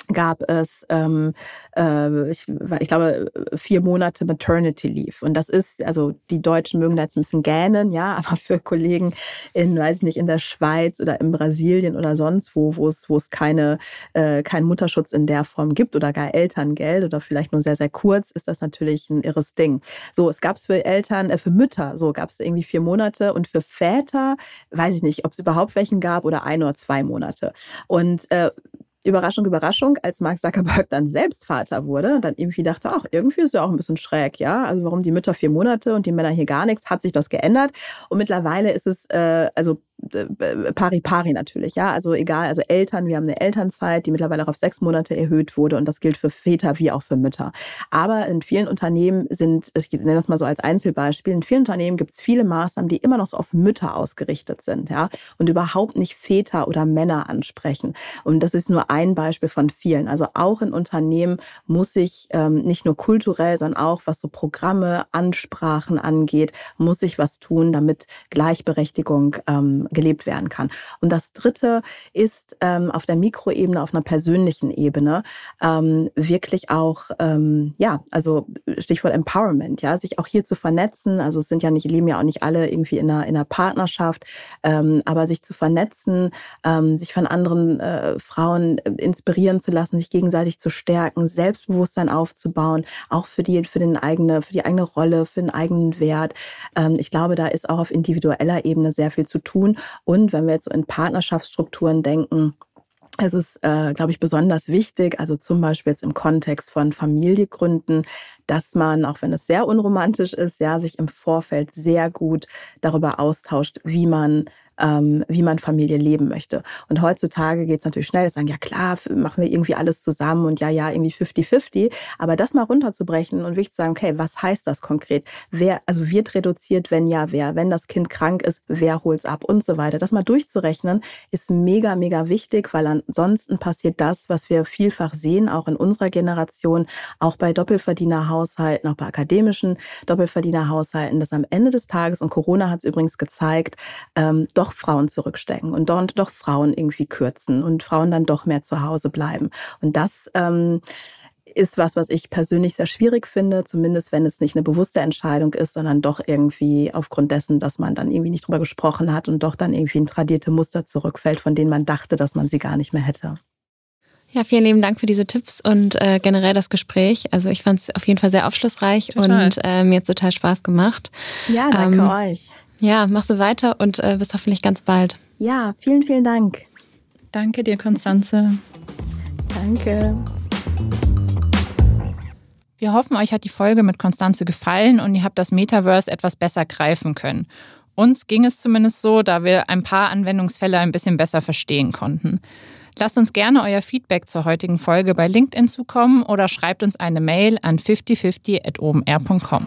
gab es, ähm, äh, ich, ich glaube, vier Monate Maternity Leave. Und das ist, also die Deutschen mögen da jetzt ein bisschen gähnen, ja, aber für Kollegen in, weiß ich nicht, in der Schweiz oder in Brasilien oder sonst wo, wo es, wo es keine, äh, keinen Mutterschutz in der Form gibt oder gar Elterngeld oder vielleicht nur sehr, sehr kurz, ist das natürlich ein irres Ding. So, es gab es für Eltern, äh, für Mütter, so gab es irgendwie vier Monate und für Väter, weiß ich nicht, ob es überhaupt welchen gab oder ein oder zwei Monate. Und äh, Überraschung, Überraschung, als Mark Zuckerberg dann selbst Vater wurde, dann irgendwie dachte, ach, irgendwie ist ja auch ein bisschen schräg, ja. Also warum die Mütter vier Monate und die Männer hier gar nichts, hat sich das geändert. Und mittlerweile ist es, äh, also äh, pari pari natürlich, ja. Also egal, also Eltern, wir haben eine Elternzeit, die mittlerweile auch auf sechs Monate erhöht wurde und das gilt für Väter wie auch für Mütter. Aber in vielen Unternehmen sind, ich nenne das mal so als Einzelbeispiel, in vielen Unternehmen gibt es viele Maßnahmen, die immer noch so auf Mütter ausgerichtet sind, ja, und überhaupt nicht Väter oder Männer ansprechen. Und das ist nur ein Beispiel von vielen. Also auch in Unternehmen muss sich ähm, nicht nur kulturell, sondern auch was so Programme, Ansprachen angeht, muss sich was tun, damit Gleichberechtigung ähm, gelebt werden kann. Und das Dritte ist ähm, auf der Mikroebene, auf einer persönlichen Ebene ähm, wirklich auch, ähm, ja, also Stichwort Empowerment, ja, sich auch hier zu vernetzen. Also es sind ja nicht, leben ja auch nicht alle irgendwie in einer, in einer Partnerschaft, ähm, aber sich zu vernetzen, ähm, sich von anderen äh, Frauen inspirieren zu lassen, sich gegenseitig zu stärken, Selbstbewusstsein aufzubauen, auch für die, für den eigene, für die eigene Rolle, für den eigenen Wert. Ähm, ich glaube, da ist auch auf individueller Ebene sehr viel zu tun. Und wenn wir jetzt so in Partnerschaftsstrukturen denken, es ist, äh, glaube ich, besonders wichtig, also zum Beispiel jetzt im Kontext von Familiegründen, dass man, auch wenn es sehr unromantisch ist, ja, sich im Vorfeld sehr gut darüber austauscht, wie man ähm, wie man Familie leben möchte. Und heutzutage geht es natürlich schnell, sagen, ja klar, machen wir irgendwie alles zusammen und ja, ja, irgendwie 50-50. Aber das mal runterzubrechen und wirklich zu sagen, okay, was heißt das konkret? Wer, also wird reduziert, wenn ja, wer? Wenn das Kind krank ist, wer holt's ab und so weiter. Das mal durchzurechnen ist mega, mega wichtig, weil ansonsten passiert das, was wir vielfach sehen, auch in unserer Generation, auch bei Doppelverdienerhaushalten, auch bei akademischen Doppelverdienerhaushalten, dass am Ende des Tages, und Corona hat es übrigens gezeigt, ähm, doch Frauen zurückstecken und dort doch Frauen irgendwie kürzen und Frauen dann doch mehr zu Hause bleiben. Und das ähm, ist was, was ich persönlich sehr schwierig finde, zumindest wenn es nicht eine bewusste Entscheidung ist, sondern doch irgendwie aufgrund dessen, dass man dann irgendwie nicht drüber gesprochen hat und doch dann irgendwie in tradierte Muster zurückfällt, von denen man dachte, dass man sie gar nicht mehr hätte. Ja, vielen lieben Dank für diese Tipps und äh, generell das Gespräch. Also ich fand es auf jeden Fall sehr aufschlussreich total. und äh, mir hat total Spaß gemacht. Ja, danke ähm, euch. Ja, machst du weiter und äh, bis hoffentlich ganz bald. Ja, vielen, vielen Dank. Danke dir, Konstanze. Danke. Wir hoffen, euch hat die Folge mit Konstanze gefallen und ihr habt das Metaverse etwas besser greifen können. Uns ging es zumindest so, da wir ein paar Anwendungsfälle ein bisschen besser verstehen konnten. Lasst uns gerne euer Feedback zur heutigen Folge bei LinkedIn zukommen oder schreibt uns eine Mail an 5050.omr.com.